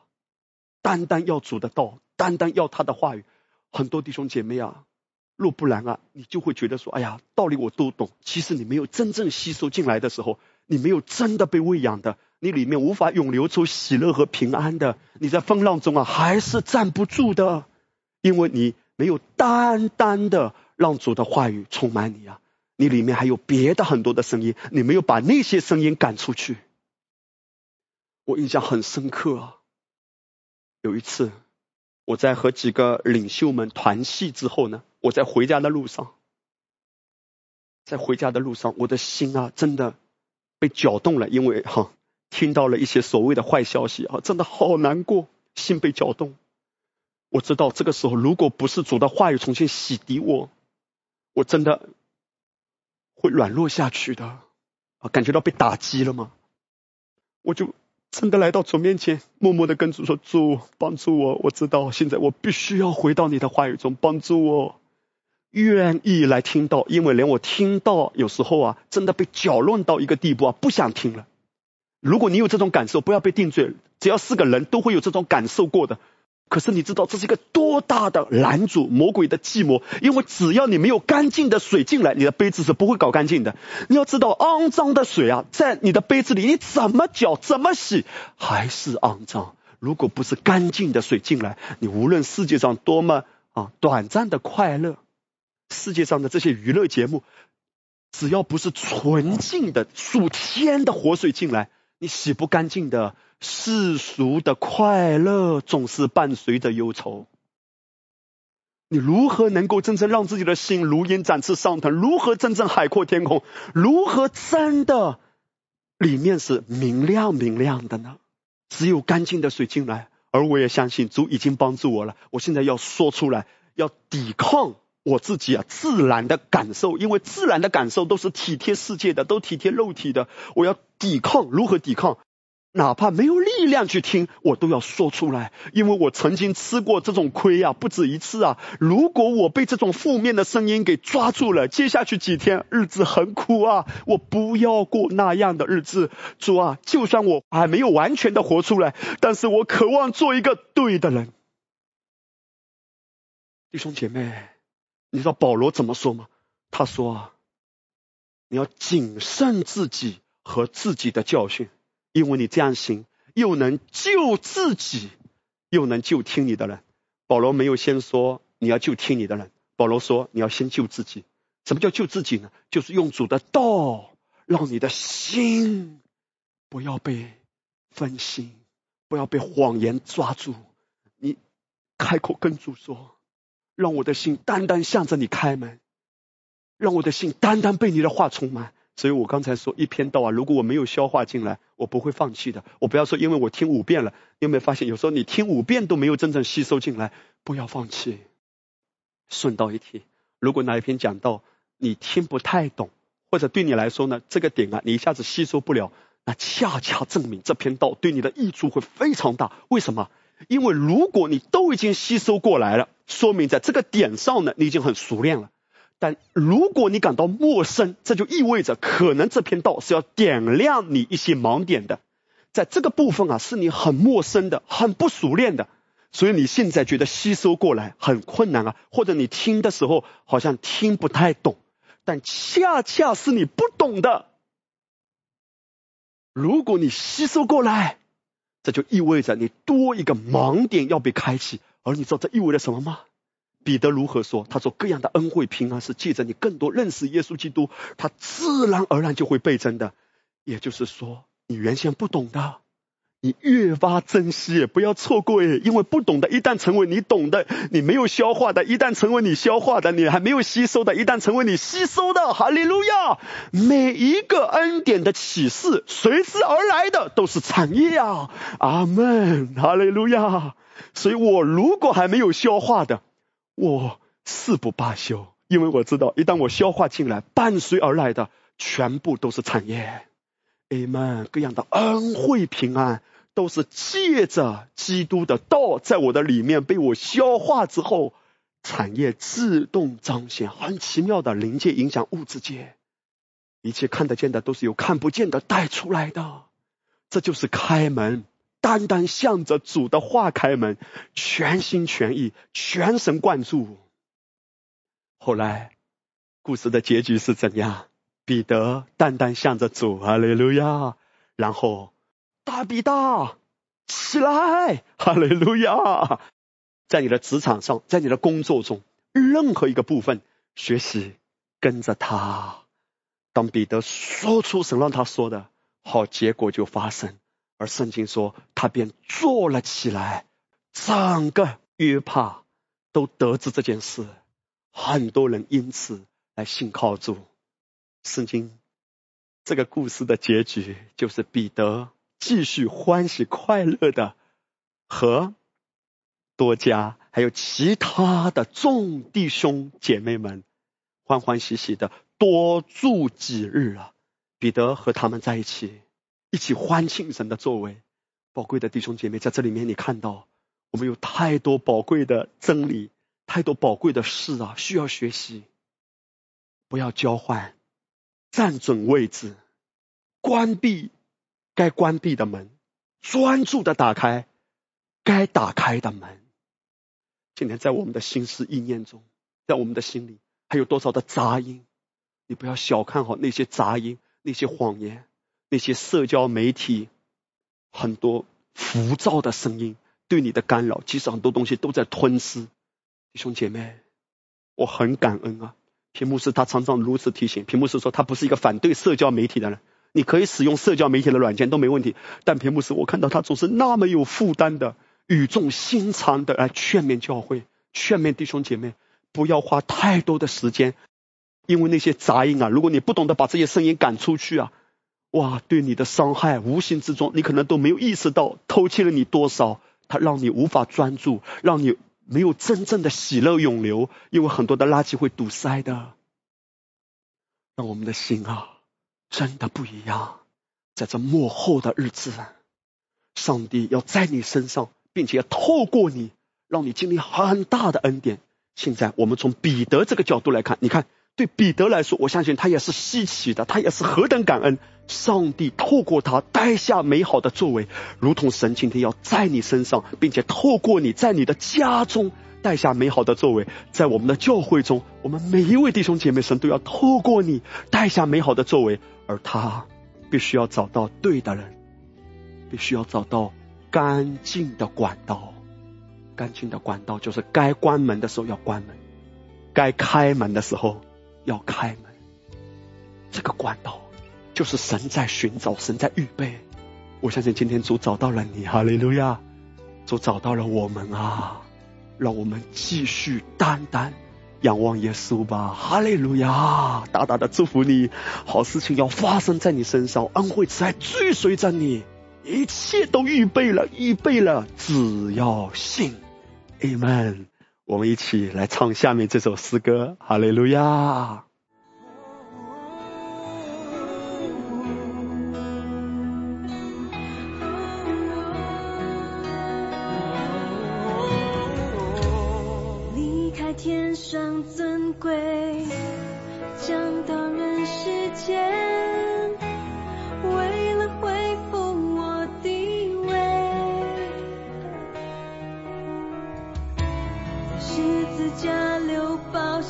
单单要主的道。单单要他的话语，很多弟兄姐妹啊，若不然啊，你就会觉得说，哎呀，道理我都懂，其实你没有真正吸收进来的时候，你没有真的被喂养的，你里面无法涌流出喜乐和平安的，你在风浪中啊，还是站不住的，因为你没有单单的让主的话语充满你啊，你里面还有别的很多的声音，你没有把那些声音赶出去。我印象很深刻啊，有一次。我在和几个领袖们团戏之后呢，我在回家的路上，在回家的路上，我的心啊，真的被搅动了，因为哈听到了一些所谓的坏消息啊，真的好难过，心被搅动。我知道这个时候，如果不是主的话语重新洗涤我，我真的会软弱下去的啊，感觉到被打击了吗？我就。真的来到主面前，默默的跟主说：“主帮助我，我知道现在我必须要回到你的话语中，帮助我，愿意来听到，因为连我听到有时候啊，真的被搅乱到一个地步啊，不想听了。如果你有这种感受，不要被定罪，只要是个人都会有这种感受过的。”可是你知道这是一个多大的拦阻魔鬼的计谋？因为只要你没有干净的水进来，你的杯子是不会搞干净的。你要知道，肮脏的水啊，在你的杯子里，你怎么搅怎么洗还是肮脏。如果不是干净的水进来，你无论世界上多么啊短暂的快乐，世界上的这些娱乐节目，只要不是纯净的属天的活水进来，你洗不干净的。世俗的快乐总是伴随着忧愁。你如何能够真正让自己的心如鹰展翅上腾？如何真正海阔天空？如何真的里面是明亮明亮的呢？只有干净的水进来，而我也相信主已经帮助我了。我现在要说出来，要抵抗我自己啊自然的感受，因为自然的感受都是体贴世界的，都体贴肉体的。我要抵抗，如何抵抗？哪怕没有力量去听，我都要说出来，因为我曾经吃过这种亏呀，不止一次啊！如果我被这种负面的声音给抓住了，接下去几天日子很苦啊！我不要过那样的日子，主啊，就算我还没有完全的活出来，但是我渴望做一个对的人。弟兄姐妹，你知道保罗怎么说吗？他说啊，你要谨慎自己和自己的教训。因为你这样行，又能救自己，又能救听你的人。保罗没有先说你要救听你的人，保罗说你要先救自己。什么叫救自己呢？就是用主的道，让你的心不要被分心，不要被谎言抓住。你开口跟主说，让我的心单单向着你开门，让我的心单单被你的话充满。所以我刚才说一篇道啊，如果我没有消化进来，我不会放弃的。我不要说，因为我听五遍了，你有没有发现有时候你听五遍都没有真正吸收进来？不要放弃。顺道一提，如果哪一篇讲到你听不太懂，或者对你来说呢，这个点啊你一下子吸收不了，那恰恰证明这篇道对你的益处会非常大。为什么？因为如果你都已经吸收过来了，说明在这个点上呢，你已经很熟练了。但如果你感到陌生，这就意味着可能这篇道是要点亮你一些盲点的。在这个部分啊，是你很陌生的、很不熟练的，所以你现在觉得吸收过来很困难啊，或者你听的时候好像听不太懂。但恰恰是你不懂的。如果你吸收过来，这就意味着你多一个盲点要被开启。而你知道这意味着什么吗？彼得如何说？他说：“各样的恩惠平安是借着你更多认识耶稣基督，他自然而然就会倍增的。也就是说，你原先不懂的。”你越发珍惜，不要错过耶！因为不懂的，一旦成为你懂的，你没有消化的；一旦成为你消化的，你还没有吸收的；一旦成为你吸收的，哈利路亚！每一个恩典的启示，随之而来的都是产业啊！阿门，哈利路亚！所以我如果还没有消化的，我誓不罢休，因为我知道，一旦我消化进来，伴随而来的全部都是产业。阿门！各样的恩惠平安。都是借着基督的道，在我的里面被我消化之后，产业自动彰显，很奇妙的灵界影响物质界，一切看得见的都是由看不见的带出来的，这就是开门，单单向着主的话开门，全心全意、全神贯注。后来，故事的结局是怎样？彼得单单向着主，哈利路亚，然后。大比大，起来！哈利路亚！在你的职场上，在你的工作中，任何一个部分，学习跟着他。当彼得说出神让他说的，好结果就发生。而圣经说，他便坐了起来。整个约帕都得知这件事，很多人因此来信靠主。圣经这个故事的结局就是彼得。继续欢喜快乐的和多家还有其他的众弟兄姐妹们欢欢喜喜的多住几日啊！彼得和他们在一起，一起欢庆神的作为。宝贵的弟兄姐妹，在这里面你看到，我们有太多宝贵的真理，太多宝贵的事啊，需要学习。不要交换，站准位置，关闭。该关闭的门，专注的打开该打开的门。今天在我们的心思意念中，在我们的心里，还有多少的杂音？你不要小看好那些杂音，那些谎言，那些社交媒体很多浮躁的声音对你的干扰。其实很多东西都在吞噬。弟兄姐妹，我很感恩啊！屏幕师他常常如此提醒。屏幕师说他不是一个反对社交媒体的人。你可以使用社交媒体的软件都没问题，但屏幕时我看到他总是那么有负担的、语重心长的来劝勉教会、劝勉弟兄姐妹，不要花太多的时间，因为那些杂音啊，如果你不懂得把这些声音赶出去啊，哇，对你的伤害无形之中，你可能都没有意识到偷窃了你多少，它让你无法专注，让你没有真正的喜乐永流，因为很多的垃圾会堵塞的，让我们的心啊。真的不一样，在这幕后的日子，上帝要在你身上，并且透过你，让你经历很大的恩典。现在我们从彼得这个角度来看，你看，对彼得来说，我相信他也是稀奇的，他也是何等感恩，上帝透过他带下美好的作为，如同神今天要在你身上，并且透过你在你的家中。带下美好的作为，在我们的教会中，我们每一位弟兄姐妹神都要透过你带下美好的作为，而他必须要找到对的人，必须要找到干净的管道。干净的管道就是该关门的时候要关门，该开门的时候要开门。这个管道就是神在寻找，神在预备。我相信今天主找到了你，哈利路亚！主找到了我们啊，让我们继续单单仰望耶稣吧，哈利路亚！大大的祝福你，好事情要发生在你身上，恩惠慈爱追随着你，一切都预备了，预备了，只要信。Amen。我们一起来唱下面这首诗歌，哈利路亚。离开天上尊贵，降到人世间，为了恢复十字架流宝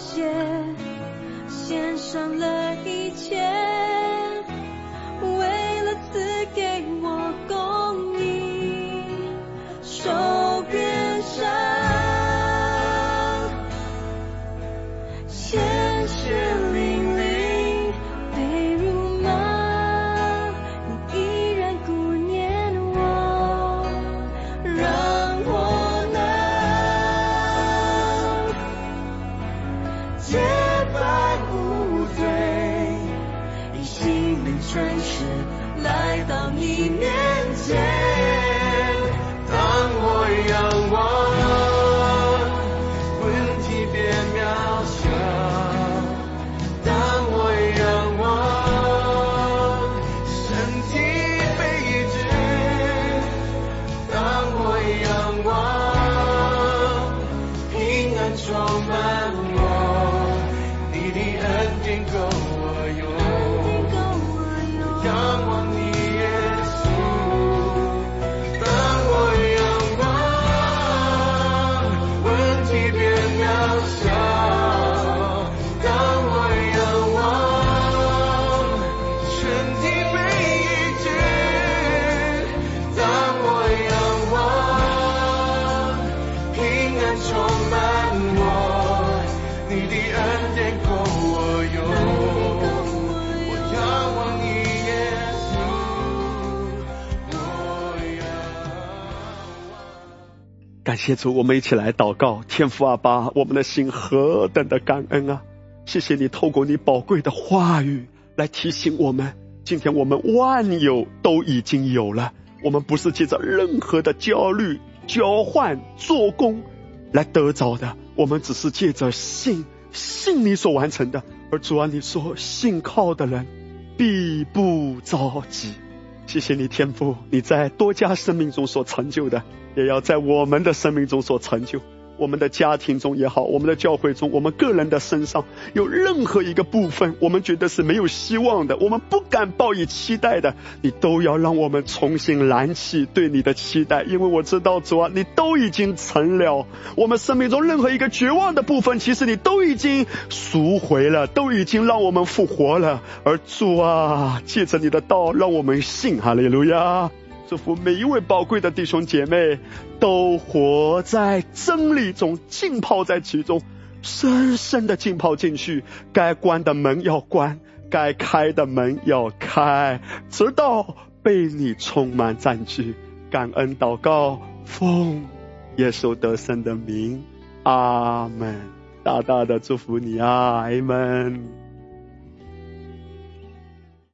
谢主，我们一起来祷告。天父阿爸，我们的心何等的感恩啊！谢谢你透过你宝贵的话语来提醒我们，今天我们万有都已经有了。我们不是借着任何的焦虑、交换、做工来得着的，我们只是借着信，信你所完成的。而主啊，你说信靠的人必不着急。谢谢你天父，你在多家生命中所成就的，也要在我们的生命中所成就。我们的家庭中也好，我们的教会中，我们个人的身上有任何一个部分，我们觉得是没有希望的，我们不敢抱以期待的，你都要让我们重新燃起对你的期待，因为我知道主啊，你都已经成了。我们生命中任何一个绝望的部分，其实你都已经赎回了，都已经让我们复活了。而主啊，借着你的道，让我们信，哈利路亚。祝福每一位宝贵的弟兄姐妹都活在真理中，浸泡在其中，深深的浸泡进去。该关的门要关，该开的门要开，直到被你充满占据。感恩祷告，奉耶稣得胜的名，阿门。大大的祝福你啊，阿门。